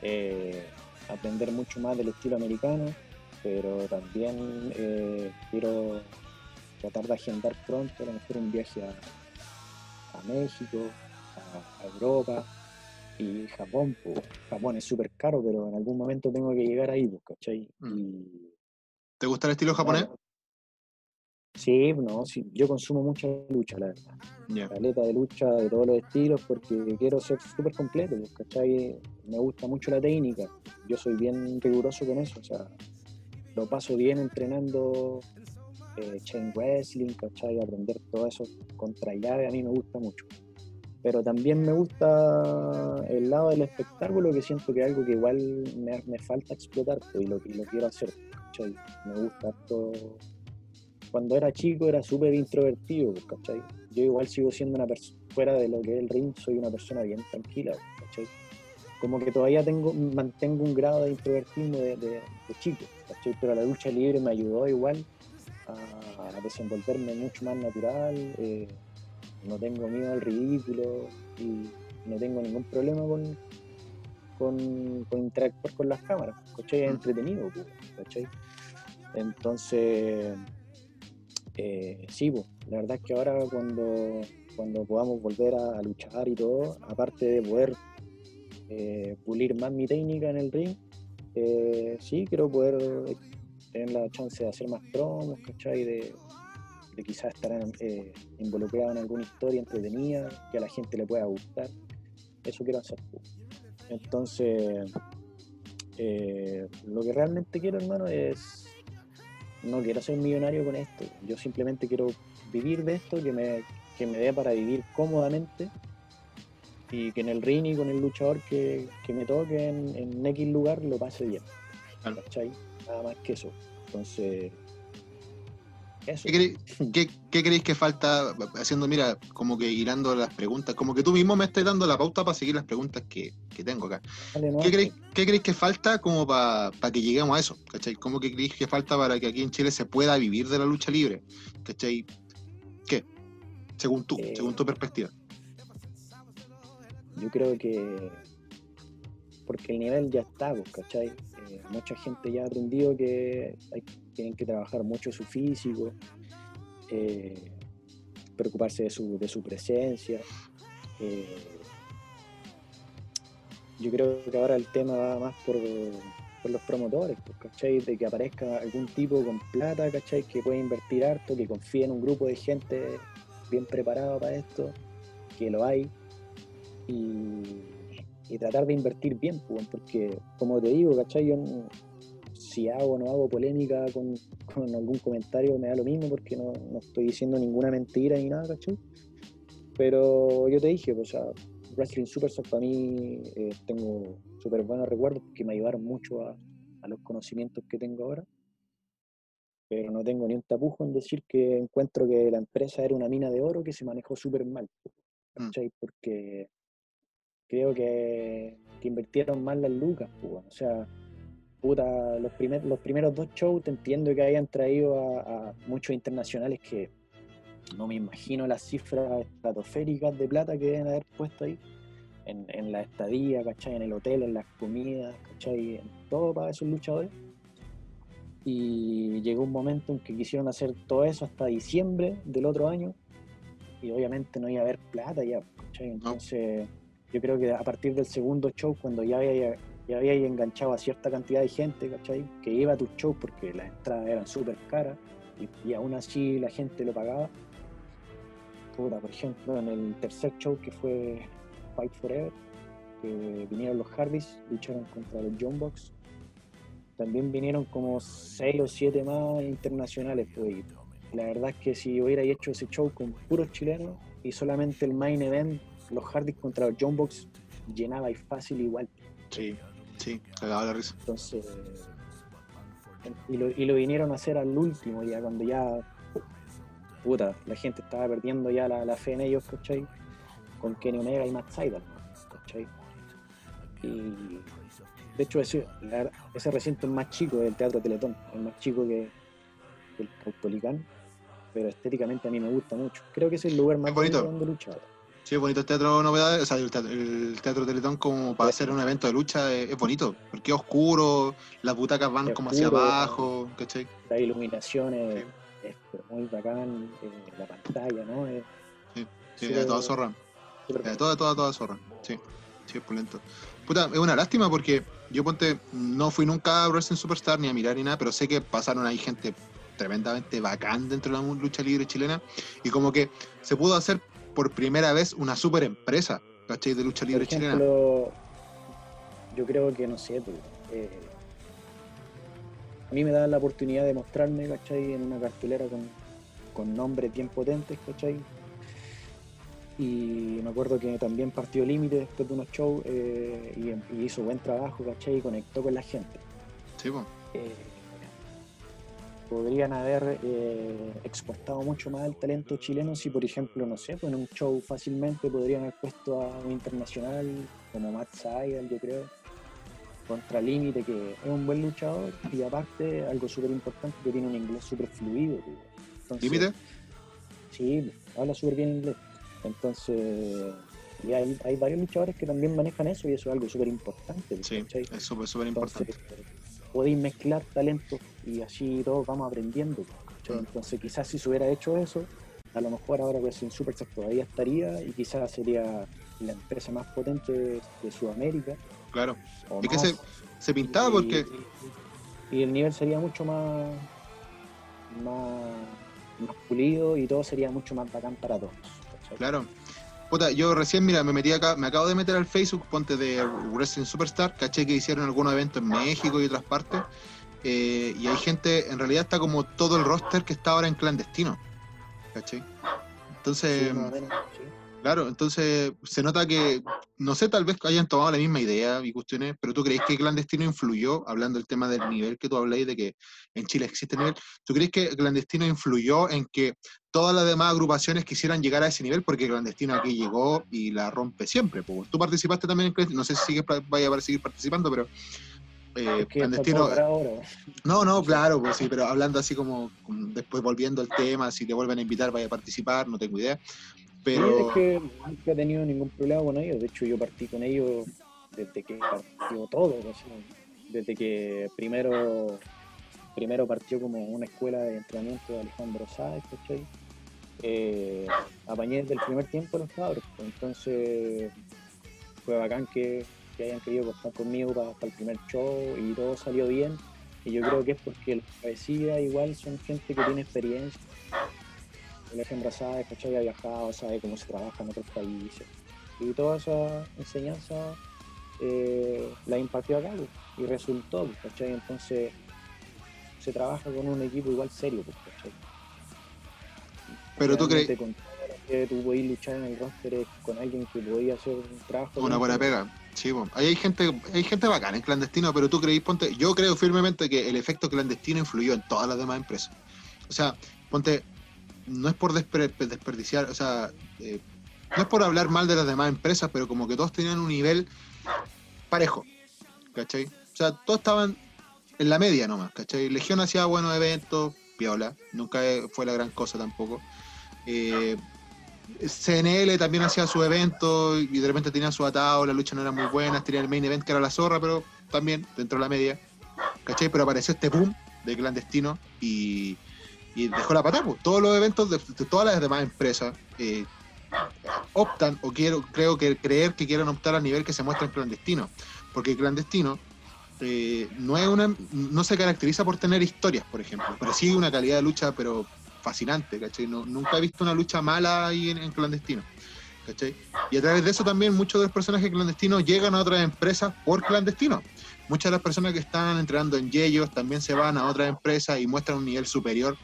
eh, aprender mucho más del estilo americano, pero también eh, quiero tratar de agendar pronto a lo mejor un viaje a, a México, a, a Europa y Japón. pues. Japón es súper caro, pero en algún momento tengo que llegar ahí, pues, ¿cachai? Mm. Y, ¿te gusta el estilo japonés? Sí, no, sí, yo consumo mucha lucha, la verdad. Ya. caleta de lucha de todos los estilos porque quiero ser súper completo, pues, ¿cachai? Me gusta mucho la técnica, yo soy bien riguroso con eso, o sea, lo paso bien entrenando eh, chain wrestling, ¿cachai? Aprender todo eso contra llave, a mí me gusta mucho. pero también me gusta el lado del espectáculo, que siento que es algo que igual me, me falta explotar pues, y, lo, y lo quiero hacer. ¿cachai? Me gusta esto. Cuando era chico era súper introvertido, ¿cachai? Yo igual sigo siendo una persona, fuera de lo que es el ring, soy una persona bien tranquila, ¿cachai? Como que todavía tengo, mantengo un grado de introvertismo de, de- de chico, ¿cachai? Pero la lucha libre me ayudó igual a, a desenvolverme mucho más natural, eh, no tengo miedo al ridículo y no tengo ningún problema con, con, con interactuar con las cámaras, ¿cachai? Es Mm. entretenido, pues, ¿cachai? Entonces, eh, sí, pues, la verdad es que ahora cuando, cuando podamos volver a, luchar y todo, aparte de poder eh, pulir más mi técnica en el ring, eh, sí, quiero poder eh, tener la chance de hacer más promos, ¿cachai? De, de quizás estar involucrado en alguna historia entretenida, que a la gente le pueda gustar. Eso quiero hacer. Entonces, lo que realmente quiero, hermano, es. No quiero ser millonario con esto. Yo simplemente quiero vivir de esto, que me, que me dé para vivir cómodamente y que en el ring y con el luchador que, que me toque en, en X lugar lo pase bien. Claro. ¿Cachai? Nada más que eso. Entonces, eso. ¿Qué, qué- qué creéis que falta haciendo, mira, como que hilando las preguntas? Como que tú mismo me estás dando la pauta para seguir las preguntas que, que tengo acá. Dale, no, ¿Qué creéis, qué creéis que falta como para que lleguemos a eso? ¿Cachai? ¿Cómo que creéis que falta para que aquí en Chile se pueda vivir de la lucha libre? ¿Cachai? ¿Qué? Según tú, Eh, según tu perspectiva. Yo creo que porque el nivel ya está, pues, ¿cachai? Eh, mucha gente ya ha aprendido que hay, tienen que trabajar mucho su físico, eh, preocuparse de su, de su presencia. eh, yo creo que ahora el tema va más por, por los promotores, pues, ¿cachai? De que aparezca algún tipo con plata, ¿cachai? Que puede invertir harto, que confíe en un grupo de gente bien preparado para esto, que lo hay, y, y tratar de invertir bien, pues, porque como te digo, ¿cachai? Si hago o no hago polémica con, (laughs) con algún comentario me da lo mismo porque no, no estoy diciendo ninguna mentira ni nada, ¿cachai? Pero yo te dije, pues, o sea, Wrestling Superstar para mí eh, tengo súper buenos recuerdos porque me ayudaron mucho a, a los conocimientos que tengo ahora. Pero no tengo ni un tapujo en decir que encuentro que la empresa era una mina de oro que se manejó súper mal. Mm. ¿cachai? Porque creo que, que invirtieron mal las lucas, pues, o sea, puta, los, primer- los primeros dos shows te entiendo que hayan traído a, a muchos internacionales que no me imagino las cifras estratosféricas de plata que deben haber puesto ahí, en, en la estadía, ¿cachai? En el hotel, en las comidas, ¿cachai? En todo para esos luchadores. Y llegó un momento en que quisieron hacer todo eso hasta diciembre del otro año y obviamente no iba a haber plata ya, ¿cachai? Entonces yo creo que a partir del segundo show, cuando ya había, ya había enganchado a cierta cantidad de gente, ¿cachai? Que iba a tus shows porque las entradas eran súper caras y, y aún así la gente lo pagaba. Puta, por ejemplo, en el tercer show que fue Fight Forever, que vinieron los Hardys, lucharon contra los John. También vinieron como seis o siete más internacionales, pues. y La verdad es que si hubiera hecho ese show con puros chilenos y solamente el main event, los Hardys contra los John llenaba y fácil igual. Sí, sí, cagaba la risa. Entonces, y lo, y lo vinieron a hacer al último, ya cuando ya, puta, la gente estaba perdiendo ya la, la fe en ellos, ¿cachai? Con Kenny Omega y Matt Sydal, ¿cachai? Y de hecho ese, la ese recinto es más chico del Teatro Teletón, es más chico que, que el Caupolicán, pero estéticamente a mí me gusta mucho. Creo que es el lugar más bonito. donde he luchado. Sí, es bonito el teatro novedades, o sea, el teatro, el teatro Teletón como para hacer un evento de lucha es, es bonito, porque es oscuro, las butacas van Es como hacia abajo, ¿cachai? La iluminación es, Sí. muy bacán, eh, la pantalla, ¿no? Sí, súper- es toda zorra. Eh, toda, toda, toda zorra. Sí, sí, es pulento. Puta, es una lástima porque yo ponte, no fui nunca a Wrestling Superstar ni a mirar ni nada, pero sé que pasaron ahí gente tremendamente bacán dentro de la lucha libre chilena y como que se pudo hacer por primera vez una super empresa, ¿cachai? De lucha libre chilena. yo creo que, no sé, pues, eh, a mí me dan la oportunidad de mostrarme, ¿cachai? En una cartelera con, con nombres bien potentes, ¿cachai? Y me acuerdo que también partió Límite después de unos shows eh, y, y hizo buen trabajo, ¿cachai? Y conectó con la gente. Sí. Eh, podrían haber eh, exportado mucho más el talento chileno si, por ejemplo, no sé, pues en un show fácilmente podrían haber puesto a un internacional como Matt Seidel, yo creo, contra Límite, que es un buen luchador y aparte, algo súper importante, que tiene un inglés súper fluido. ¿Límite? Sí, habla súper bien inglés. Entonces, y hay, hay varios luchadores que también manejan eso y eso es algo súper importante. Sí, ¿cachai? es súper, importante. Podéis mezclar talentos y así todos vamos aprendiendo. ¿cachai? Entonces, quizás si se hubiera hecho eso, a lo mejor ahora Wrestling Superstar todavía estaría y quizás sería la empresa más potente de, de Sudamérica. Claro. Es que se, se pintaba Y- porque. Y, y el nivel sería mucho más, más, más pulido y todo sería mucho más bacán para todos. ¿cachai? Claro. Puta, yo recién, mira, me metí acá, me acabo de meter al Facebook, ponte de Wrestling Superstar, caché que hicieron algunos eventos en México y otras partes. eh, y hay gente, en realidad está como todo el roster que está ahora en clandestino. ¿Caché? Entonces, Sí, sí. claro, entonces se nota que, no sé, tal vez hayan tomado la misma idea y cuestiones, pero tú crees que clandestino influyó, hablando del tema del nivel que tú habláis, de que en Chile existe nivel, ¿tú crees que clandestino influyó en que todas las demás agrupaciones quisieran llegar a ese nivel? Porque clandestino aquí llegó y la rompe siempre. Tú participaste también en clandestino, no sé si sigues, vaya a seguir participando, pero... eh, clandestino, no, no, claro, pues sí, pero hablando así como, como después volviendo al tema, si te vuelven a invitar, vaya a participar, no tengo idea. Pero, Es que nunca he tenido ningún problema con ellos. De hecho, yo partí con ellos desde que partió todo. o sea, desde que primero, primero partió como una escuela de entrenamiento de Alejandro Sáez, ¿cachai? Eh, apañé desde el primer tiempo los cabros. pues, Entonces, fue bacán que, que hayan querido contar conmigo para, el primer show y todo salió bien. Y yo creo que es porque los cabecillas igual son gente que tiene experiencia. Alejandro sabe, ¿cachai? Ha viajado, sabe cómo se trabaja en otros países. Y toda esa enseñanza eh, la impartió acá pues, y resultó, pues, ¿cachai? Entonces se trabaja con un equipo igual serio, ¿cachai? Pero tú crees, Con que tú podías luchar en el roster con alguien que podía hacer un trabajo. una buena pega. Sí, po. Ahí hay gente, hay gente bacana en clandestino, pero tú creís, ponte, yo creo firmemente que el efecto clandestino influyó en todas las demás empresas. O sea, ponte, no es por desperdiciar, o sea, eh, no es por hablar mal de las demás empresas, pero como que todos tenían un nivel parejo, ¿cachai? O sea, todos estaban en la media nomás, ¿cachai? Legión hacía buenos eventos, piola, nunca fue la gran cosa tampoco. Eh, CNL también hacía su evento y de repente tenía su atado, la lucha no era muy buena, tenía el main event que era la zorra, pero también dentro de la media, ¿cachai? Pero apareció este boom de clandestino y, dejó la patada. pues. Todos los eventos de, de todas las demás empresas eh, optan o quiero creo que creer que quieren optar al nivel que se muestra en clandestino, porque el clandestino eh, no es una no se caracteriza por tener historias, por ejemplo, pero sí una calidad de lucha, pero fascinante, ¿cachai? No- nunca he visto una lucha mala ahí en, en clandestino, ¿cachai? Y a través de eso también muchos de los personajes clandestinos llegan a otras empresas por clandestino. Muchas de las personas que están entrenando en Yeyos también se van a otras empresas y muestran un nivel superior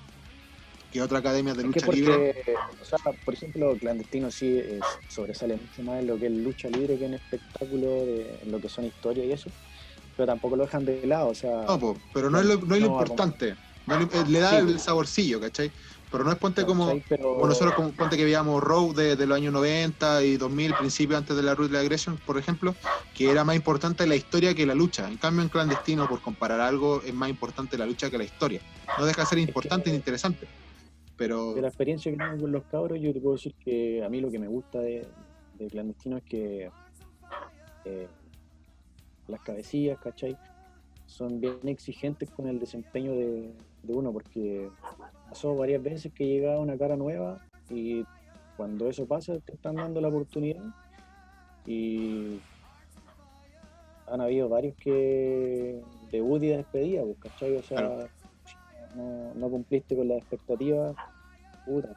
que otras academias de Es que lucha libre. o sea, por ejemplo, Clandestino sí es- sobresale mucho más en lo que es lucha libre que en espectáculo, de, en lo que son historias y eso, pero tampoco lo dejan de lado, o sea, No, po, pero no es lo, no es lo importante. No eh, le da Sí, el saborcillo, ¿cachai? Pero no es ponte como, ¿cachai? Pero- como nosotros, como ponte que veíamos Road de, de los años 90 y 2000, principio antes de la Root Aggression, por ejemplo, que era más importante la historia que la lucha. En cambio, en clandestino, por comparar algo, es más importante la lucha que la historia. No deja de ser importante que- ni interesante. Pero, de la experiencia que tengo con los cabros, yo te puedo decir que a mí lo que me gusta de, de Clandestino es que eh, las cabecillas, ¿cachai? Son bien exigentes con el desempeño de, de uno, porque pasó varias veces que llegaba una cara nueva y cuando eso pasa te están dando la oportunidad y han habido varios que debut y despedida, pues, ¿cachai? O sea, Claro. no, no cumpliste con las expectativas, puta,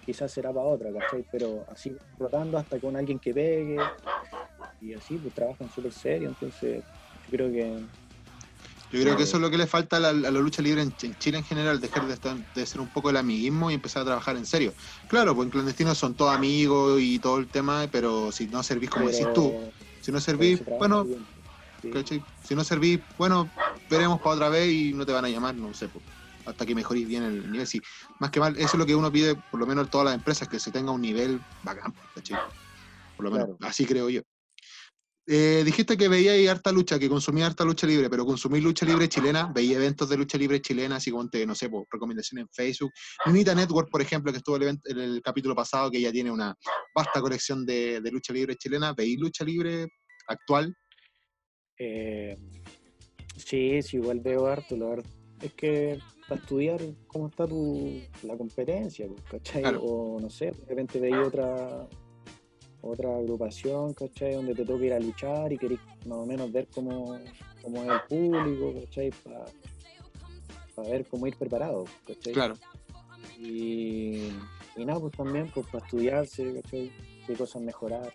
quizás será para otra, ¿cachai? Pero así rotando hasta con alguien que pegue y así, pues trabajan súper serio, entonces yo creo que Yo creo que eso es lo que le falta a la, a la lucha libre en, en Chile en general, dejar de, estar- de ser un poco el amiguismo y empezar a trabajar en serio. Claro, pues en clandestino son todos amigos y todo el tema, pero si no servís como decís tú, si no servís, pero se bueno, si no servís, bueno, veremos para otra vez y no te van a llamar, no sé, pues, hasta que mejorís bien el nivel. Sí, más que mal, eso es lo que uno pide, por lo menos en todas las empresas, que se tenga un nivel bacán, ¿cachai? Por lo menos, Claro. así creo yo. Eh, dijiste que veías harta lucha, que consumía harta lucha libre, pero consumir lucha libre chilena, veía eventos de lucha libre chilena, así como no sé, por recomendaciones en Facebook. Unita Network, por ejemplo, que estuvo el event- en el capítulo pasado, que ya tiene una vasta colección de, de lucha libre chilena. ¿Veis lucha libre actual? Eh, sí, sí, igual veo harto. La verdad es que para estudiar cómo está tu, la competencia, ¿cachai? Claro. O no sé, de repente veis otra otra agrupación, ¿cachai? Donde te toca ir a luchar y querés más o menos ver cómo, cómo es el público, ¿cachai? Para ver cómo ir preparado, ¿cachai? Claro. Y, y nada, pues también pues, para estudiarse, ¿cachai? Qué cosas mejorar.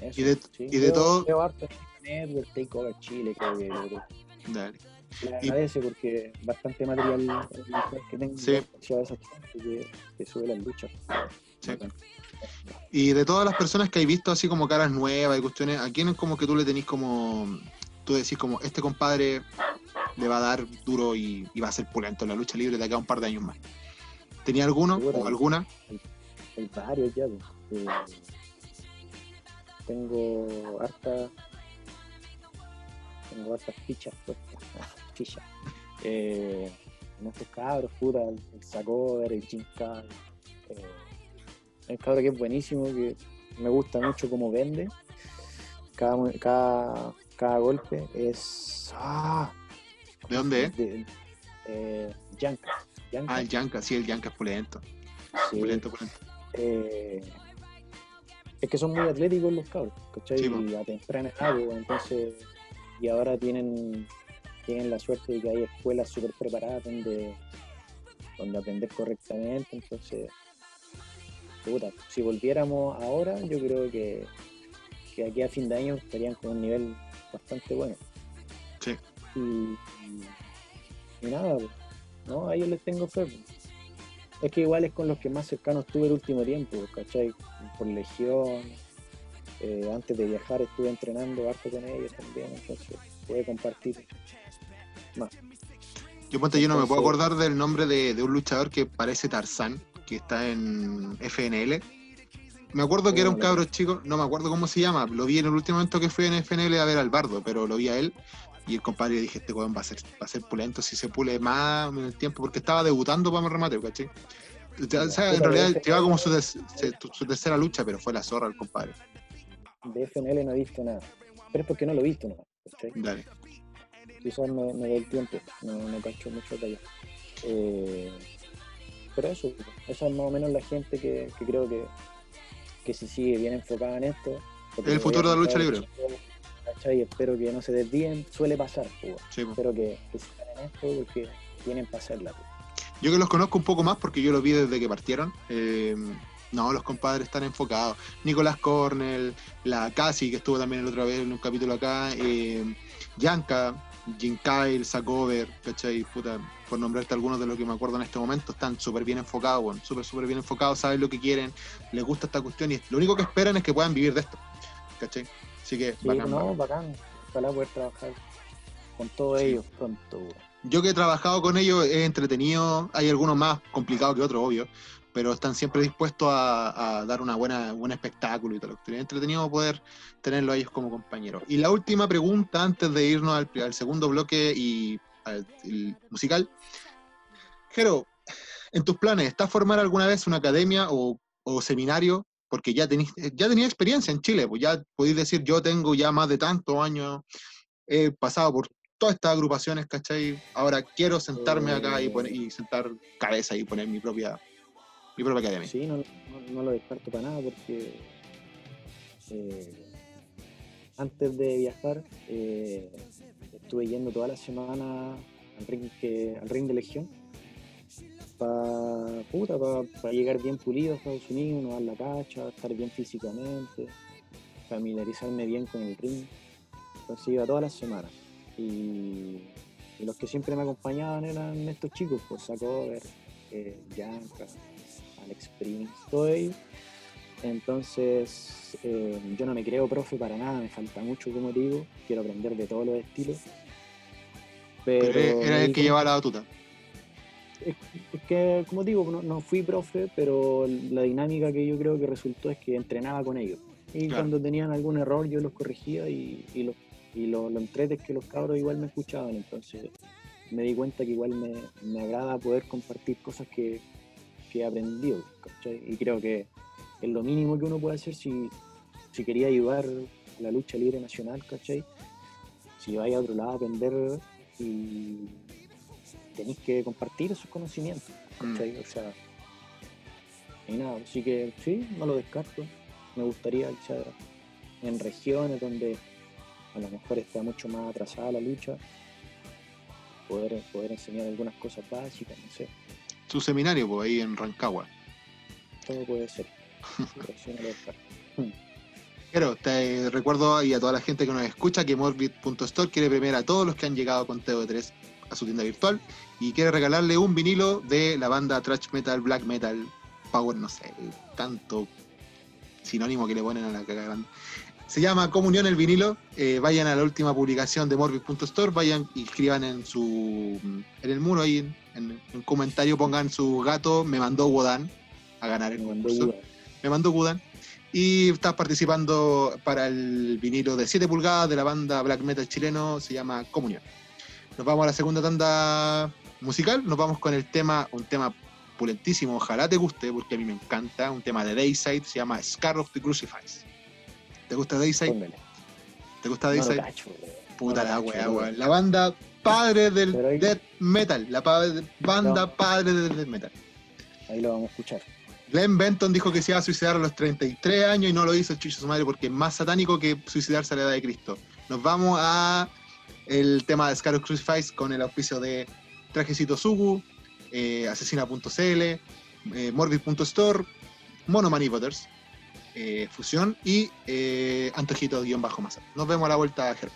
Eso, Y de- sí. y de todo- Veo harto Network, Takeover Chile, creo que que Dale. le Y- agradece porque bastante material audiovisual que tengo Sí. que, que sube las luchas. Sí. Y de todas las personas que hay visto así como caras nuevas y cuestiones, ¿a quién es como que tú le tenés como, tú decís como, este compadre le va a dar duro y, y va a ser pulento en la lucha libre de acá a un par de años más? ¿Tenía alguno Seguro. o alguna? Hay varios ya. pues. Eh, tengo harta. Tengo hartas fichas puestas. (laughs) fichas. Eh, en estos cabros, puta, el Sacover, el Jim eh, un cabro que es buenísimo, que me gusta mucho cómo vende. Cada, cada, cada golpe es. ¡Ah! ¿De dónde es? De, eh, Yanka. Yanka, Ah, el Yanka, sí, el Yanka es pulento. sí. Pulento, pulento. Eh, es que son muy atléticos los cabros, ¿cachai? Sí, y a temprana edad, pues, entonces, y ahora tienen, tienen la suerte de que hay escuelas súper preparadas donde, donde aprender correctamente, entonces, puta, si volviéramos ahora, yo creo que, que aquí a fin de año estarían con un nivel bastante bueno. Sí. Y, y- y nada, pues, ¿no? A ellos les tengo fe. pues. Es que igual es con los que más cercanos estuve el último tiempo, ¿cachai? Por legión. eh, antes de viajar estuve entrenando harto con ellos también, entonces pude compartir más. Yo ponte, yo no me puedo acordar del nombre de, de un luchador que parece Tarzán, que está en FNL. Me acuerdo que era un Hola. cabro chico, no me acuerdo cómo se llama, lo vi en el último momento que fui en FNL a ver al bardo, pero lo vi a él y el compadre dije, este weón va a ser, va a ser pulento si se pule más en el tiempo, porque estaba debutando para mi remate, ¿cachai? O sea, en realidad llevaba como su, tercera lucha, pero fue la zorra el compadre. De FNL no he visto nada, pero es porque no lo he visto nada, ¿cachai? Dale. quizás me, me doy el tiempo, no, no cacho mucho de allá. Eh, pero eso, esa es más o menos la gente que, que creo que, que si sigue bien enfocada en esto. El futuro de la lucha libre. ¿cachai? Espero que no se desvíen, suele pasar, Sí, espero que, que sigan en esto porque tienen para hacerla. pues. Yo que los conozco un poco más porque yo los vi desde que partieron. eh, no, los compadres están enfocados. Nicolás Cornell, la Casi, que estuvo también el otra vez en un capítulo acá, eh, Yanka, Jim Kyle, Sacover, ¿cachai? Puta, por nombrarte algunos de los que me acuerdo en este momento, están súper bien enfocados, bueno, súper, súper bien enfocados, saben lo que quieren, les gusta esta cuestión y lo único que esperan es que puedan vivir de esto, ¿cachai? Así que, Sí, bacán, no, bacán. Ojalá poder trabajar con todos Sí. ellos pronto. Yo que he trabajado con ellos he entretenido, hay algunos más complicados que otros, obvio, pero están siempre dispuestos a, a dar una buena, buen espectáculo y todo. Es entretenido poder tenerlos a ellos como compañeros. Y la última pregunta antes de irnos al, al segundo bloque y al el musical. Jero, en tus planes, ¿estás formar alguna vez una academia o, o seminario? Porque ya tenéis ya tenía experiencia en Chile, pues ya podéis decir, yo tengo ya más de tantos años, he pasado por todas estas agrupaciones, ¿cachai? Ahora quiero sentarme acá y, poner, y sentar cabeza y poner mi propia, mi propia academia. Sí, no, no, no lo descarto para nada porque eh, antes de viajar eh, estuve yendo toda la semana al ring, que- al ring de Legión para puta, para llegar bien pulido a Estados Unidos, no dar la cacha, estar bien físicamente, familiarizarme bien con el ring. Entonces iba todas las semanas. Y, los que siempre me acompañaban eran estos chicos, pues Sacover, eh, Yanka, Alex Prince, ello. Entonces, eh, yo no me creo profe para nada, me falta mucho, como digo, quiero aprender de todos los estilos. Pero, Pero era el que llevaba la batuta. es, es que, como digo, no, no fui profe, pero la dinámica que yo creo que resultó es que entrenaba con ellos. Y Claro. cuando tenían algún error yo los corregía y, y, lo, y lo, lo es que los cabros igual me escuchaban. Entonces me di cuenta que igual me, me agrada poder compartir cosas que, que he aprendido. ¿cachai? Y creo que es lo mínimo que uno puede hacer si, si quería ayudar a la lucha libre nacional, ¿cachai? Si vais a otro lado a aprender y tenéis que compartir esos conocimientos, Mm. ¿cachai? O sea, y nada, así que sí, no lo descarto. Me gustaría en regiones donde a lo mejor está mucho más atrasada la lucha, poder, poder enseñar algunas cosas básicas, no sé, Su seminario, pues ahí en Rancagua. todo puede ser. (laughs) Pero te recuerdo ahí a toda la gente que nos escucha que Morbid.store quiere premiar a todos los que han llegado con TO3 a su tienda virtual y quiere regalarle un vinilo de la banda Thrash Metal, Black Metal, Power, no sé, tanto sinónimo que le ponen a la caga grande. Se llama Comunión el vinilo. eh, vayan a la última publicación de Morbid.store, vayan y escriban en su en el muro ahí en, en un comentario pongan su gato me mandó Wodan a ganar el concurso me mandó Gudan. Y estás participando para el vinilo de 7 pulgadas de la banda black metal chileno, se llama Comunión. Nos vamos a la segunda tanda musical, nos vamos con el tema, un tema pulentísimo, ojalá te guste, porque a mí me encanta, un tema de Dayside, se llama Scar of the Crucifix. ¿Te gusta? Póngale. ¿Te gusta No weón. Puta no la wea, weón. La banda padre del ahí- death metal, la pa- banda No. padre del death metal. Ahí lo vamos a escuchar. Glenn Benton dijo que se iba a suicidar a los 33 años y no lo hizo el chucho de su madre porque es más satánico que suicidarse a la edad de Cristo. Nos vamos a el tema de Scar of Crucifix con el auspicio de Trajecito Sugu, eh, Asesina.cl, eh, Morbid.store, Mono Manipoters, eh, Fusión y eh, Antojito-Masa. Nos vemos a la vuelta, Ger.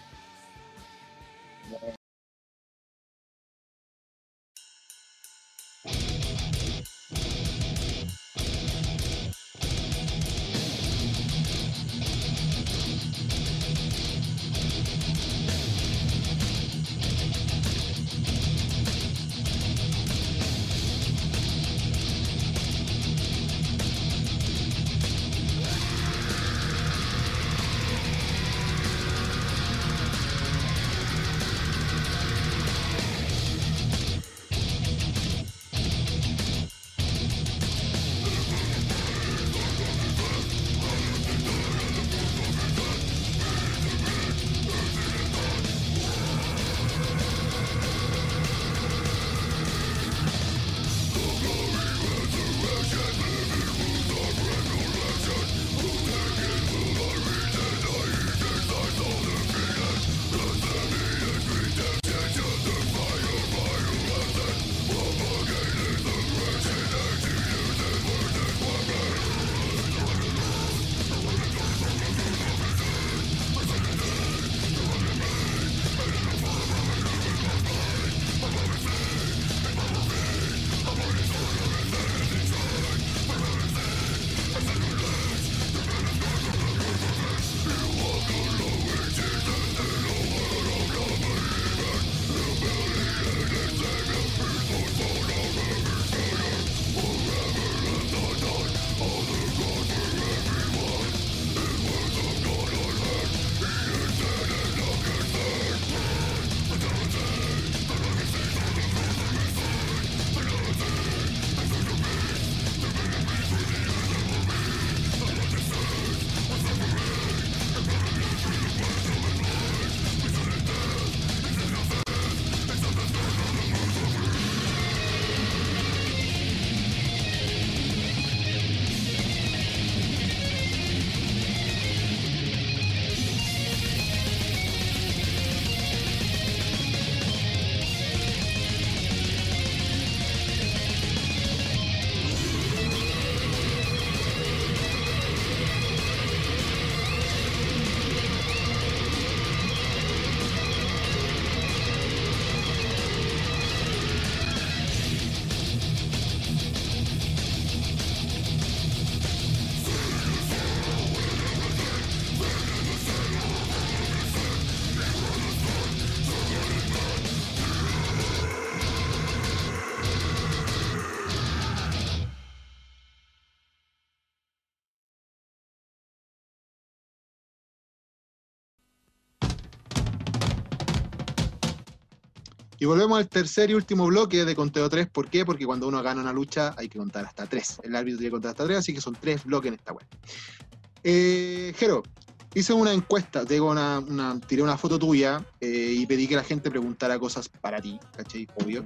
Y volvemos al tercer y último bloque de conteo 3. ¿Por qué? Porque cuando uno gana una lucha hay que contar hasta 3. El árbitro tiene que contar hasta 3, así que son 3 bloques en esta web. Eh, Jero, hice una encuesta, te digo una, una- tiré una foto tuya eh, y pedí que la gente preguntara cosas para ti, ¿cachai? Obvio.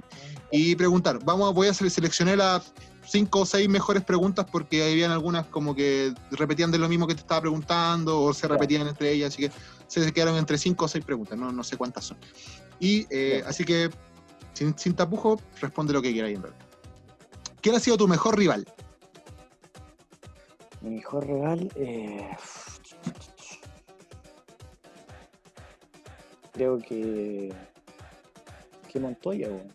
Y preguntar, vamos, voy a sele- seleccionar las 5 o 6 mejores preguntas porque habían algunas como que repetían de lo mismo que te estaba preguntando o se repetían entre ellas, así que se quedaron entre 5 o 6 preguntas, no, no sé cuántas son. Y eh, así que, sin, sin tapujo, responde lo que quieras en verdad. ¿Quién ha sido tu mejor rival? Mi mejor rival, eh, creo que que Montoya, weón.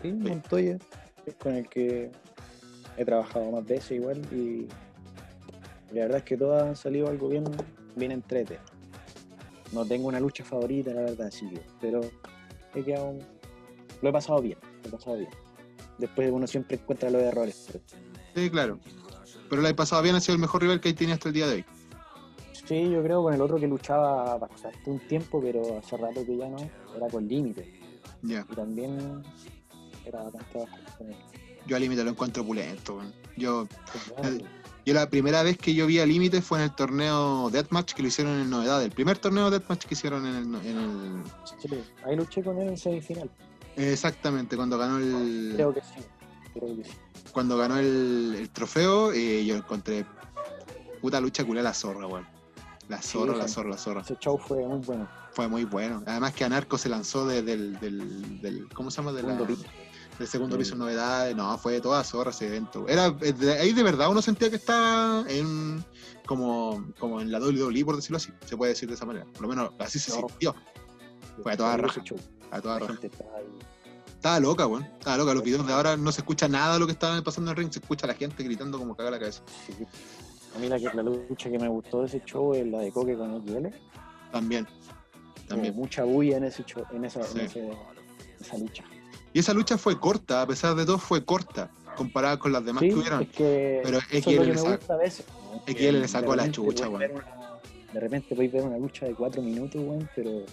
Sí, Montoya es con el que he trabajado más veces igual y la verdad es que todas han salido algo bien, bien entrete. No tengo una lucha favorita, la verdad, sí, pero he quedado, lo he pasado bien, lo he pasado bien. Después uno siempre encuentra los errores, pero Sí, claro. Pero la he pasado bien, ha sido el mejor rival que tiene hasta el día de hoy. Sí, yo creo con el otro que luchaba bastante un tiempo, pero hace rato que ya no, era con límite. Ya. Y también era bastante él. Yo a Límite lo encuentro opulento. Yo, Pues, yo la primera vez que yo vi a Límite fue en el torneo Deathmatch que lo hicieron en Novedad, el primer torneo Deathmatch que hicieron en el, no- en el- sí, ahí luché con él en semifinal. exactamente, cuando ganó el Creo que sí. Creo que sí. cuando ganó el, el trofeo, eh, yo encontré puta lucha culé a la zorra, weón. La zorra, la zorra, la zorra. Ese show fue muy bueno. Fue muy bueno. Además que Anarco se lanzó desde el del, del- ¿cómo se llama? De la- Segundo piso. del segundo Mm. piso en novedades. No, fue toda zorra ese evento. Era, eh, de- ahí de verdad uno sentía que estaba en como, como en la WWE, por decirlo así. Se puede decir de esa manera. Por lo menos así se No. sintió. Fue a toda raja. A toda raja. gente estaba loca, weón. Estaba loca. Los videos de ahora no se escucha nada de lo que estaba pasando en el ring. Se escucha a la gente gritando como caga la cabeza. A mí la, que- la lucha que me gustó de ese show es la de Coque con XL. También. También. Hubo mucha bulla en ese show, en esa, en ese- esa lucha. Y esa lucha fue corta, a pesar de todo fue corta, comparada con las demás Sí, que hubieron. es que Pero XL es lo que le Que le sacó la chucha, una- De repente podéis ver una lucha de cuatro minutos, weón, pero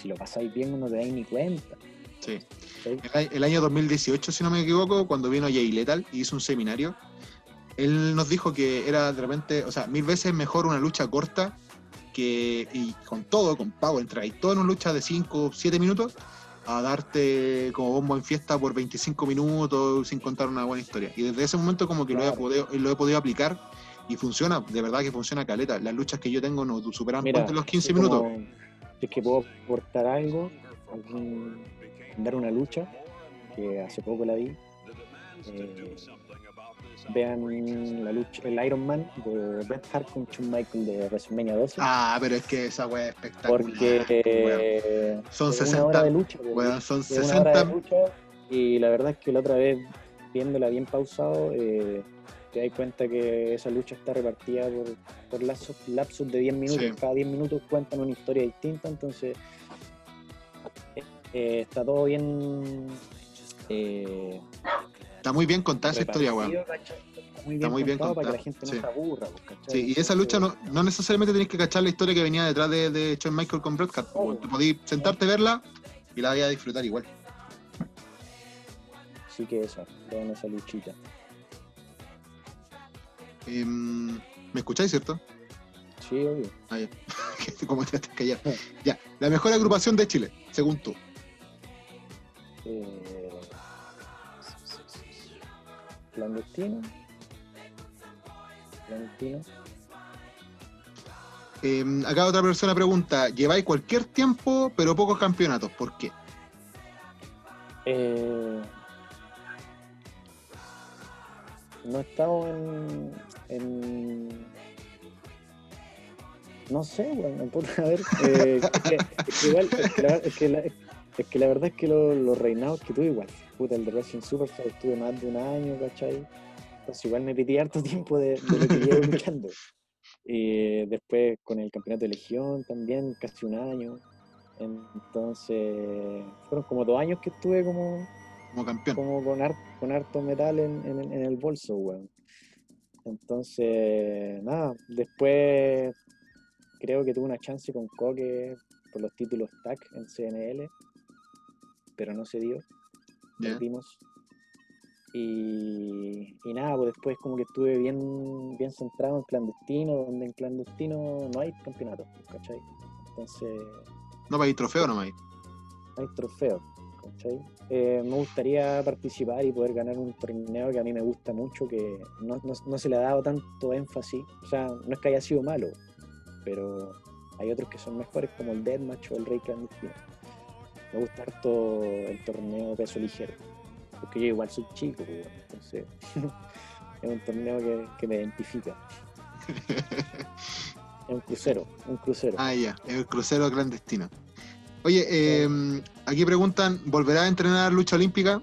si lo pasáis bien no te dais ni cuenta. Sí. ¿sí? El, el año 2018, si no me equivoco, cuando vino Jay Lethal y hizo un seminario, él nos dijo que era de repente, o sea, mil veces mejor una lucha corta que, y con todo, con power, entra y todo en una lucha de 5 o 7 minutos, a darte como bombo en fiesta por 25 minutos sin contar una buena historia. Y desde ese momento como que lo, he Claro. podido, lo he podido aplicar y funciona, de verdad que funciona caleta. Las luchas que yo tengo no superan Mira, los 15 así minutos. como, si es que puedo aportar algo, algún- dar una lucha, que hace poco la vi. eh, vean la lucha, el Iron Man de Bret Hart con Shawn Michael de WrestleMania 12. Ah, pero es que esa weá es espectacular. porque eh, Son es 60 una hora de lucha. Weón, son es una hora 60 de lucha y la verdad es que la otra vez viéndola bien pausado eh, te das cuenta que esa lucha está repartida por, por lapsos, lapsos de 10 minutos Sí. cada 10 minutos cuentan una historia distinta entonces eh, está todo bien eh, Está muy bien contada esa historia, weón. Está muy bien, Está muy bien contado para que la gente no sí. se aburra pues. Sí, y esa lucha no, no necesariamente tenés que cachar la historia que venía detrás de, de Shawn Michael con Bret Hart. Oh. Tú sentarte, verla y la vayas a disfrutar igual. así que eso vean esa luchita Em, ¿Me escucháis, cierto? sí obvio Ah, ya. (laughs) Como te estás callado. (laughs) Ya, la mejor agrupación de Chile, según tú. Eh, clandestino. Clandestino. Em, acá otra persona pregunta, lleváis cualquier tiempo, pero pocos campeonatos, ¿por qué? Eh, no he estado en, en- No sé, bueno, puta, a ver. eh, es, que, es que igual, es que, la, es que la- es que la verdad es que lo- los reinados que tuve igual. Puta, el de Wrestling Superstar estuve más de un año, ¿cachai? Entonces igual me pidí harto (laughs) tiempo de, de lo que llevo luchando. Y después con el campeonato de Legión también, casi un año. Entonces, fueron como dos años que estuve como, Como campeón. como con, har- con harto metal en, en- en el bolso, weón. Entonces, nada, después creo que tuve una chance con Coque por los títulos TAC en CNL. Pero no se dio. Ya. Perdimos. Y, y nada, pues después como que estuve bien, bien centrado en clandestino, donde en clandestino no hay campeonato, ¿cachai? Entonces No ir trofeo nomás. no hay trofeo, ¿cachai? Eh, me gustaría participar y poder ganar un torneo que a mí me gusta mucho, que no, no- no se le ha dado tanto énfasis, o sea, no es que haya sido malo, pero hay otros que son mejores como el Deathmatch o el Rey Clandestino. Me gusta harto el torneo peso ligero, porque yo igual soy chico, pues, entonces (laughs) es un torneo que, que me identifica. (laughs) Es un crucero, un crucero. Ah, ya, el crucero clandestino. Oye, eh, aquí preguntan, ¿volverá a entrenar lucha olímpica?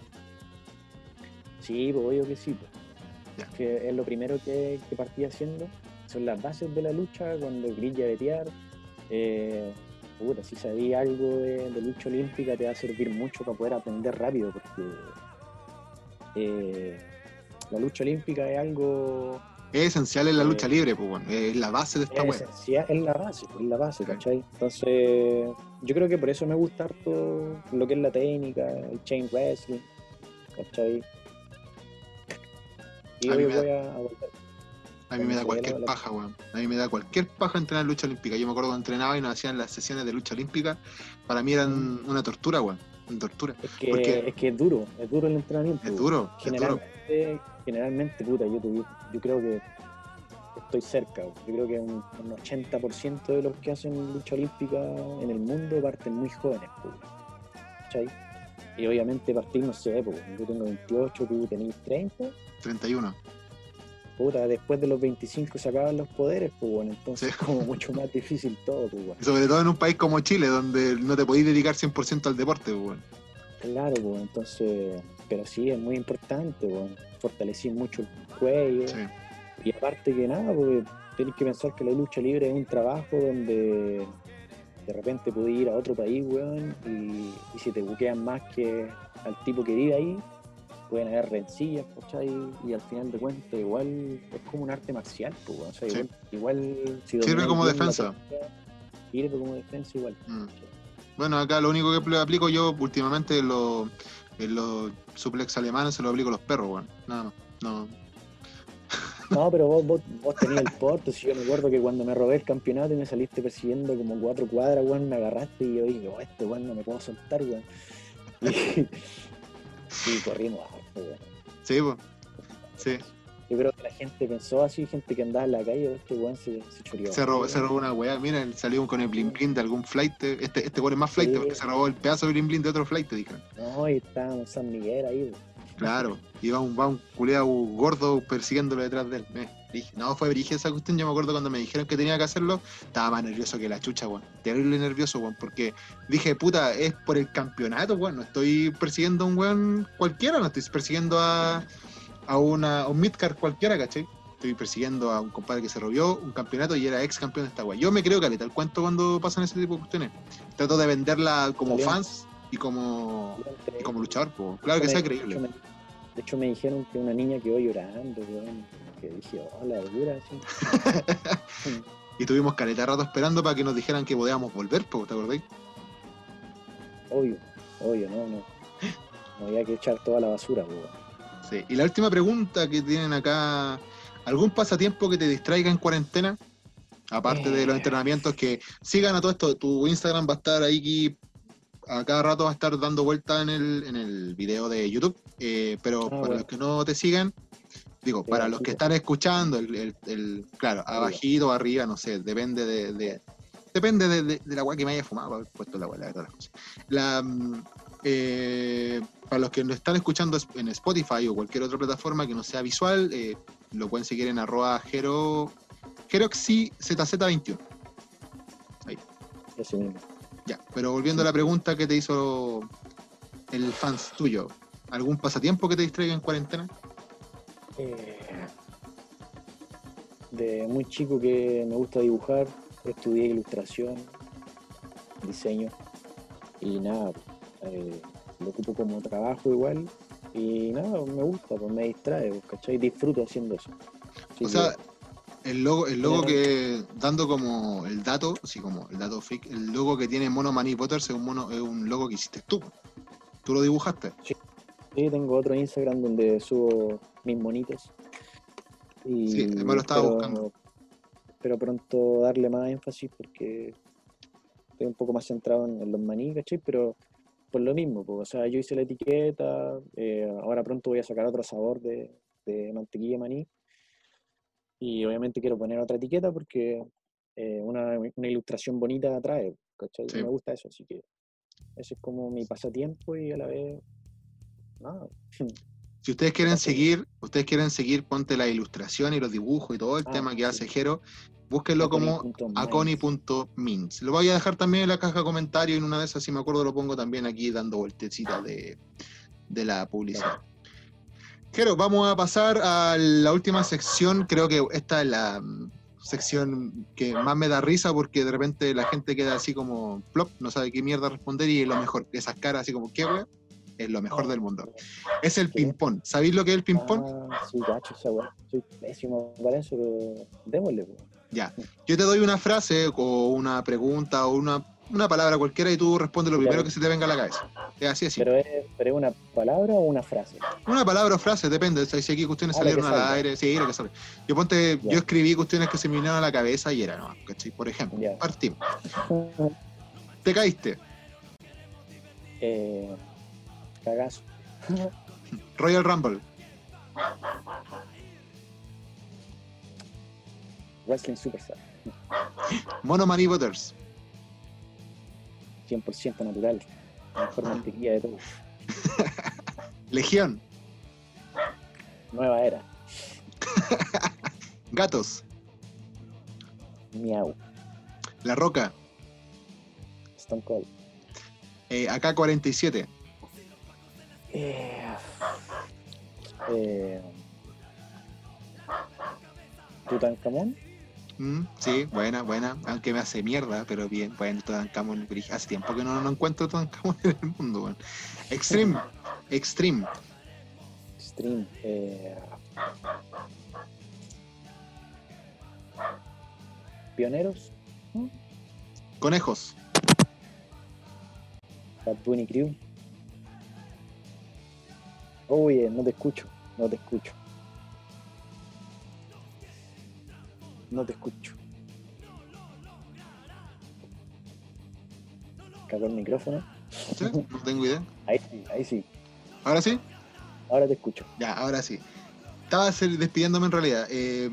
Sí, pues obvio que sí. pues. Que es lo primero que, que partí haciendo. Son las bases de la lucha, cuando grilla vetear. Eh, puta, si sabía algo de, de lucha olímpica te va a servir mucho para poder aprender rápido, porque eh, la lucha olímpica es algo Es esencial en la Eh, lucha libre, pues bueno, es la base de esta es, web. esencial, es la base, pues, es la base, Sí. ¿cachai? Entonces, yo creo que por eso me gusta harto lo que es la técnica, el chain wrestling, ¿cachai? Y A hoy da- voy a, a volver. A mí me da cualquier paja, weón. A mí me da cualquier paja entrenar lucha olímpica. Yo me acuerdo cuando entrenaba y nos hacían las sesiones de lucha olímpica. Para mí eran una tortura, weón. Una tortura. Es que, Porque- es que es duro, es duro el entrenamiento. Es duro, es duro. Generalmente, generalmente puta, yo, yo creo que estoy cerca. Yo creo que un, un 80% de los que hacen lucha olímpica en el mundo parten muy jóvenes. ¿cachai? Y obviamente partir, no sé, yo tengo 28, tú tenés 30. 31. Puta, después de los 25 se acaban los poderes, pues bueno, entonces Sí. es como mucho más difícil todo, pues bueno. Sobre todo en un país como Chile, donde no te podéis dedicar 100% al deporte, pues, weón. Claro, pues entonces, pero sí, es muy importante, pues, fortalecer mucho el cuello. Sí. Y aparte que nada, porque tenés que pensar que la lucha libre es un trabajo donde de repente puedes ir a otro país, weón, y, y si te buquean más que al tipo que vive ahí, pueden haber rencillas, ¿cachai? Y al final de cuentas igual es como un arte marcial, pues. O sea, Sí. igual, igual si Sirve como defensa. Sirve como defensa igual. Mm. Bueno, acá lo único que pl- aplico yo últimamente en los, en los suplex alemanes se lo aplico a los perros, weón. Nada más. No. (laughs) No, pero vos, vos, vos tenías el porte, si yo me acuerdo que cuando me robé el campeonato y me saliste persiguiendo como cuatro cuadras, weón, me agarraste y yo dije, oh, este weón no me puedo soltar, weón. (laughs) Y, y corrimos weón. Sí, pues. Sí. Yo creo que la gente pensó así, gente que andaba en la calle, este weón se, se choreó. Se robó, se robó una weá. Mira, salió con el blin blin de algún flight. Este, este weón es más flight Sí. porque se robó el pedazo de blin blin de otro flight, dijeron. No, y estaba en San Miguel ahí, weón. Claro. Va un, va un culeado gordo persiguiéndolo detrás de él. Eh, dije, no, fue brígida esa cuestión. Yo me acuerdo cuando me dijeron que tenía que hacerlo, estaba más nervioso que la chucha, weón. Terrible nervioso, weón. Porque dije, puta, es por el campeonato, weón. No estoy persiguiendo a un weón cualquiera, no estoy persiguiendo a, a, una, a un midcard cualquiera, ¿cachai? Estoy persiguiendo a un compadre que se robió un campeonato y era ex campeón de esta weá. Yo me creo caleta el cuento cuando pasan ese tipo de cuestiones. Trato de venderla como fans y como, y como luchador, pues. Claro que de sea hecho, creíble. me- de hecho, me dijeron que una niña quedó llorando, weón. Que dije, oh, la dura, así. (laughs) Y tuvimos caleta rato esperando para que nos dijeran que podíamos volver, po, ¿te acordáis? Obvio, obvio, no, no. No había que echar toda la basura, weón. Sí. Y la última pregunta que tienen acá, ¿algún pasatiempo que te distraiga en cuarentena? Aparte de los Eh. entrenamientos que sigan a todo esto, tu Instagram va a estar ahí a cada rato va a estar dando vuelta en el, en el video de YouTube, eh, pero Ah, para bueno. los que no te sigan, digo, Sí, para los que están escuchando, el, el- el- claro, abajito o arriba, no sé, depende de, de- depende de, de- de la agua que me haya fumado, haber puesto la agua, la verdad, las cosas. La, mm, eh, para los que nos están escuchando en Spotify o cualquier otra plataforma que no sea visual, eh, lo pueden seguir en arroba Jero, JeroxyZZ21. Ese mismo. Ya, pero volviendo a la pregunta que te hizo el fans tuyo, ¿algún pasatiempo que te distraiga en cuarentena? Eh, de muy chico que me gusta dibujar, estudié ilustración, diseño y nada, eh, lo ocupo como trabajo igual y nada, me gusta, pues me distrae, pues, ¿cachai? Disfruto haciendo eso. Así O sea, el logo, el logo que, dando como el dato, así como el dato fake, el logo que tiene Mono Manny Potter es un, mono, es un logo que hiciste tú. ¿Tú lo dibujaste? Sí, tengo otro Instagram donde subo mis monitos. Y, Sí, me lo estaba buscando. Pero pronto darle más énfasis porque estoy un poco más centrado en, en los maní, ¿cachai? Pero por lo mismo, pues, o sea, yo hice la etiqueta, eh, ahora pronto voy a sacar otro sabor de, de mantequilla de maní. Y obviamente quiero poner otra etiqueta porque eh, una, una ilustración bonita atrae, ¿cachai? Sí. Me gusta eso, así que ese es como mi pasatiempo y a la vez, nada. (laughs) Si ustedes quieren seguir, ustedes quieren seguir, ponte la ilustración y los dibujos y todo el Ah, tema que sí. hace Jero, búsquenlo como aconi.mins. Lo voy a dejar también en la caja de comentarios y en una de esas, si me acuerdo, lo pongo también aquí dando vueltecitas de, de la publicidad. Jero, vamos a pasar a la última sección. Creo que esta es la mm, sección que más me da risa porque de repente la gente queda así como plop, no sabe qué mierda responder y es lo mejor. Esas caras así como, ¿qué wea? Es lo mejor del mundo. Es el ping-pong. ¿Sabéis lo que es el ping-pong? Ah, sí, gacho, esa weá. Soy pésimo para eso, pero démosle. Ya. Yo te doy una frase o una pregunta o una, una palabra cualquiera y tú respondes lo primero que se te venga a la cabeza. Es así, así. Pero es, pero es una palabra o una frase. Una palabra o frase, depende. Si aquí cuestiones Ah, salieron al aire, sí, lo que sale. Yo ponte, yo escribí cuestiones que se me vinieron a la cabeza y era, ¿no? ¿Cachai? Por ejemplo, partimos. (laughs) Te caíste. eh, cagazo. (laughs) Royal Rumble. Wrestling Superstar. Mono Money Butters. 100% natural. La mejor mantequilla de todo. (laughs) Legión. Nueva era. (laughs) Gatos. Miau. La Roca. Stone Cold. eh, AK-47. Eh, eh, Tutankamón. Mm, sí, buena, buena. Aunque me hace mierda, pero bien. Bueno, Tutankamón. Hace tiempo que no, no encuentro Tutankamón (laughs) en el mundo, weón. Extreme. Extreme. Stream. Eh, Pioneros. Conejos. Bad Bunny Crew. Oye, no te escucho, no te escucho. No te escucho. Cagó el micrófono. ¿Sí? No tengo idea. Ahí sí, ahí sí. ¿Ahora sí? Ahora te escucho. Ya, ahora sí. Estaba despidiéndome en realidad. Eh,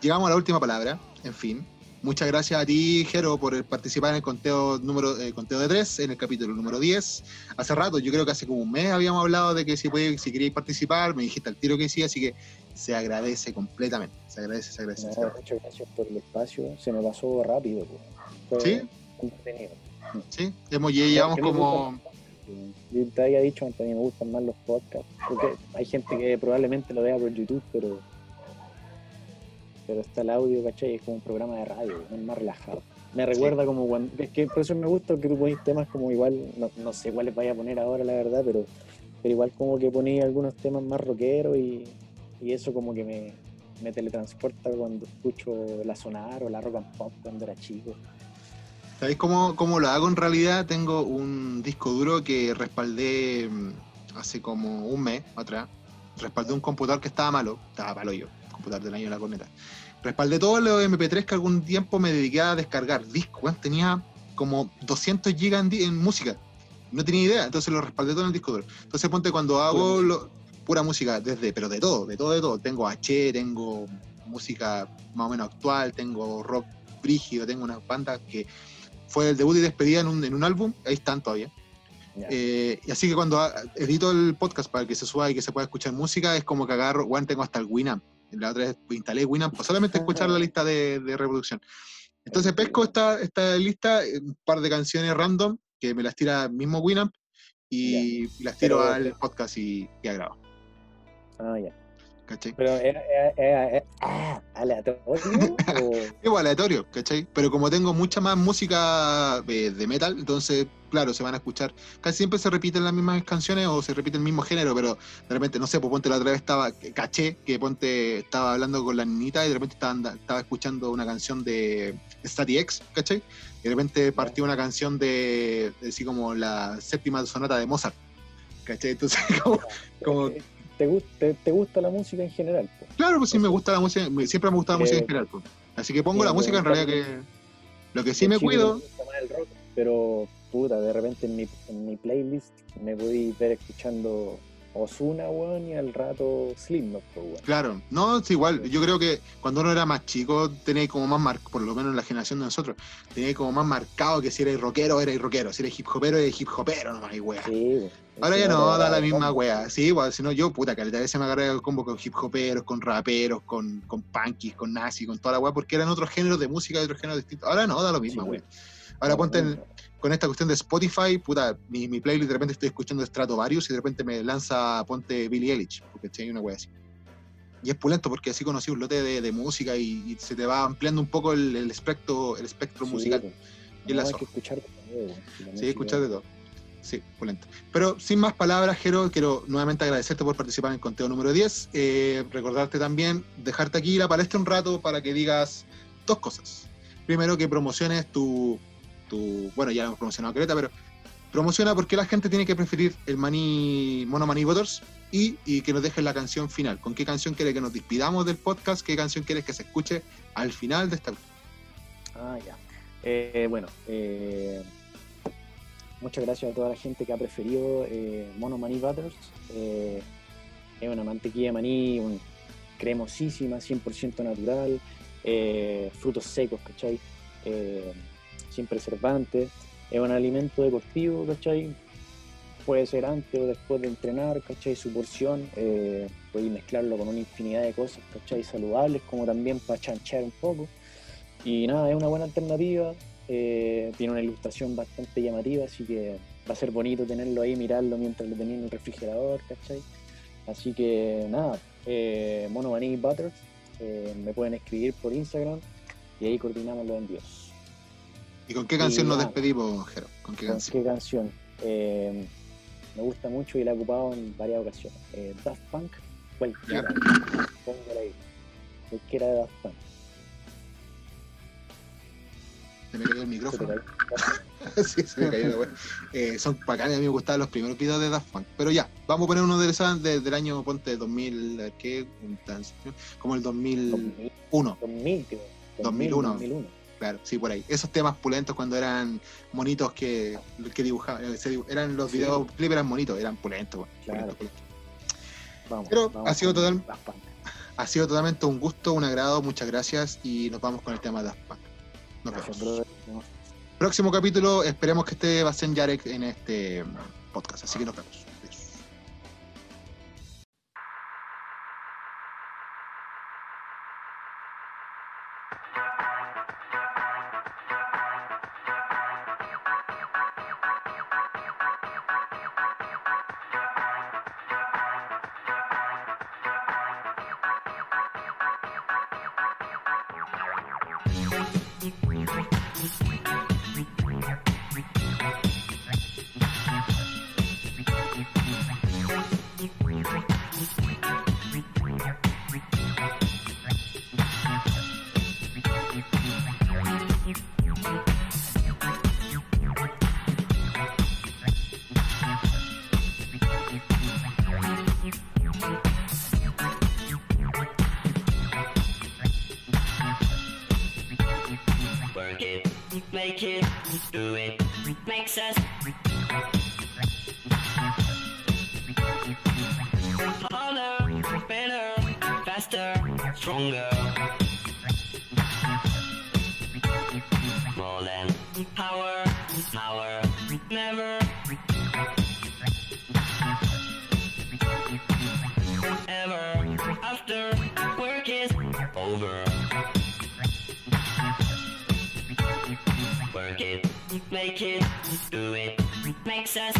llegamos a la última palabra, en fin. Muchas gracias a ti, Jero, por participar en el conteo número eh, conteo de tres, en el capítulo número 10. Hace rato, yo creo que hace como un mes habíamos hablado de que si, podía- si queríais participar, me dijiste al tiro que sí, así que se agradece completamente. Se agradece, se agradece. se No, agradece. muchas gracias por el espacio. Se me pasó rápido. Fue ¿Sí? entretenido. Sí, hemos, ya llevamos como... Yo te había dicho antes, a mí me gustan más los podcasts. Porque hay gente que probablemente lo vea por YouTube, pero. Pero está el audio, ¿cachai? Es como un programa de radio, es más relajado. Me recuerda como cuando. Es que por eso me gusta que tú pones temas como igual. No, no sé cuáles vaya a poner ahora, la verdad, pero. Pero igual como que ponéis algunos temas más rockeros y, y eso como que me, me teletransporta cuando escucho la sonar o la rock and pop cuando era chico. ¿Sabéis cómo, cómo lo hago en realidad? Tengo un disco duro que respaldé mm, hace como un mes atrás. Respaldé un computador que estaba malo, estaba malo yo, computador del año de la corneta. Respaldé todos los MP3 que algún tiempo me dediqué a descargar. Disco, weón, tenía como 200 gigas en, en música. No tenía idea, entonces lo respaldé todo en el disco duro. Entonces ponte cuando hago música. lo- pura música, desde, pero de todo, de todo, de todo. Tengo H, tengo música más o menos actual, tengo rock brígido, tengo unas bandas que fue el debut y despedida en un, en un álbum, ahí están todavía. Eh, y así que cuando edito el podcast para que se suba y que se pueda escuchar música, es como que agarro, bueno, tengo hasta el Winamp. La otra vez instalé Winamp solamente (laughs) escuchar la lista de, de reproducción. Entonces pesco esta, esta lista, eh, un par de canciones random, que me las tira mismo Winamp, y, y las tiro Pero- al podcast y, y a grabo. Ah, ya. ¿Cachai? Pero es- es- es- ah, aleatorio (laughs) o Igual aleatorio, ¿cachai? Pero como tengo mucha más música eh, de metal, entonces, claro, se van a escuchar. Casi siempre se repiten las mismas canciones o se repite el mismo género, pero de repente, no sé, pues ponte la otra vez estaba, caché que ponte estaba hablando con la niñita y de repente estaba, escuchando una canción de Static X, ¿cachai? Y de repente partió una canción de, de así como la séptima sonata de Mozart. ¿cachai? Entonces, (laughs) como, como- ¿Te, te, te gusta la música en general? claro, pues sí me gusta la música, siempre me gusta la Eh, música en general. pues. Así que pongo eh, la música en realidad que. Lo que sí me cuido, me gusta más el rock, pero puta, de repente en mi, en mi playlist me voy ver escuchando Ozuna, weón, y al rato Slipknot, weón. Claro, no, es igual. Yo creo que cuando uno era más chico, tenía como más marcado, por lo menos en la generación de nosotros, tenía como más marcado que si eres rockero, eres rockero. Si eres hip hopero, eres hip hopero nomás, y wea. Sí, weón. Ahora ya no, da la misma wea. Sí, igual, si no yo, puta, caleta, a veces me agarré el combo con hip hoperos, con raperos, con, con punkies, con nazi, con toda la wea, porque eran otros géneros de música y otros géneros distintos. Ahora no, da lo mismo, Sí, wea. Ahora No, ponte en- con esta cuestión de Spotify, puta, mi, mi playlist de repente estoy escuchando Stratovarius y de repente me lanza, ponte Billie Eilish, porque hay una wea así. Y es pulento porque así conocí un lote de, de música y, y se te va ampliando un poco el, el espectro, el espectro Sí, musical. Y en la No, hay que escuchar de todo, Sí, escuchar de todo. Sí, pulento. Pero sin más palabras, Jero, quiero nuevamente agradecerte por participar en el conteo número 10. Eh, recordarte también, dejarte aquí la palestra un rato para que digas dos cosas. Primero, que promociones tu. tu bueno, ya hemos promocionado Creta, pero promociona por qué la gente tiene que preferir el maní, Mono Maní Butters y, y que nos dejes la canción final. ¿Con qué canción quieres que nos despidamos del podcast? ¿Qué canción quieres que se escuche al final de esta? Ah, ya. Eh, bueno, eh, muchas gracias a toda la gente que ha preferido eh, Mono Maní Butters. Eh, es una mantequilla de maní un- cremosísima, 100% natural, eh, frutos secos, ¿cachai? Eh, sin preservantes. Es un alimento deportivo, ¿cachai? Puede ser antes o después de entrenar, ¿cachai? Su porción, eh, podéis mezclarlo con una infinidad de cosas, ¿cachai? Saludables, como también para chanchear un poco. Y nada, es una buena alternativa. Eh, tiene una ilustración bastante llamativa, así que va a ser bonito tenerlo ahí, mirarlo mientras lo tenía en el refrigerador, ¿cachai? Así que nada, eh, Mono Maní Butters, eh, me pueden escribir por Instagram y ahí coordinamos los envíos. ¿Y con qué canción nos nada. despedimos, Jero? ¿Con qué ¿Con canción? qué canción? Eh, me gusta mucho y la he ocupado en varias ocasiones. Daft Punk, cualquiera. Póngala ahí. Cualquiera de Daft Punk. Se me cayó el micrófono. (laughs) sí, se me cayó la wea. Eh, son bacanes, a mí me gustaban los primeros videos de Daft Punk. Pero ya, vamos a poner uno de esas de- del año, ponte 2000, a ver, ¿qué? Como el 2001, 2000, creo. 2001. 2001. claro, sí, por ahí. Esos temas pulentos cuando eran monitos que, que dibujaban, eh, eran los Sí. videos clip eran monitos, eran pulentos. Claro. pulentos, pulentos. Vamos, Pero vamos ha sido total-. Ha sido totalmente un gusto, un agrado, muchas gracias y nos vamos con el tema de Daft Punk. Nos vemos. Próximo capítulo, esperemos que esté Bastián Yarek en este podcast, así que nos vemos. Make it, do it, makes us harder, better, faster, stronger. Us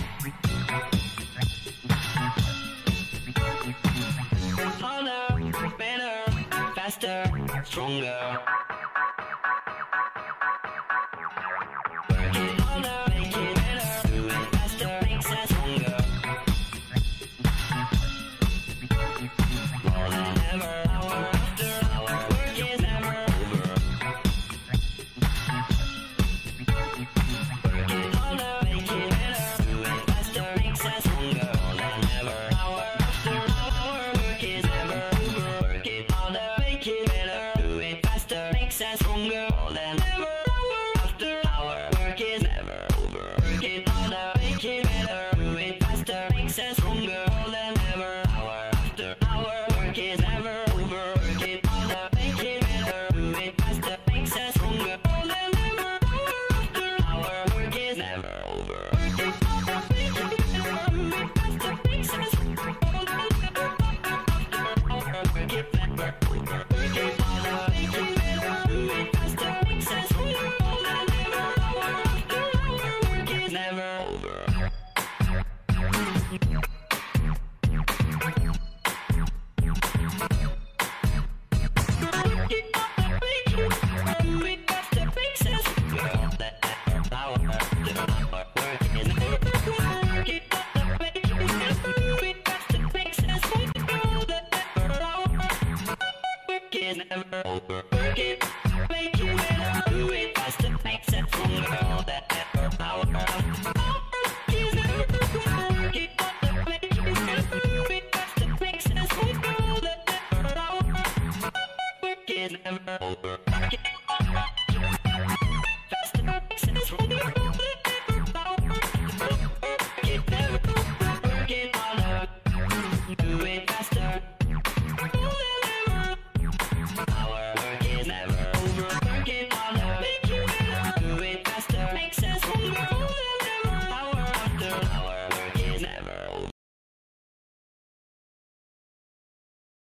harder, faster, stronger.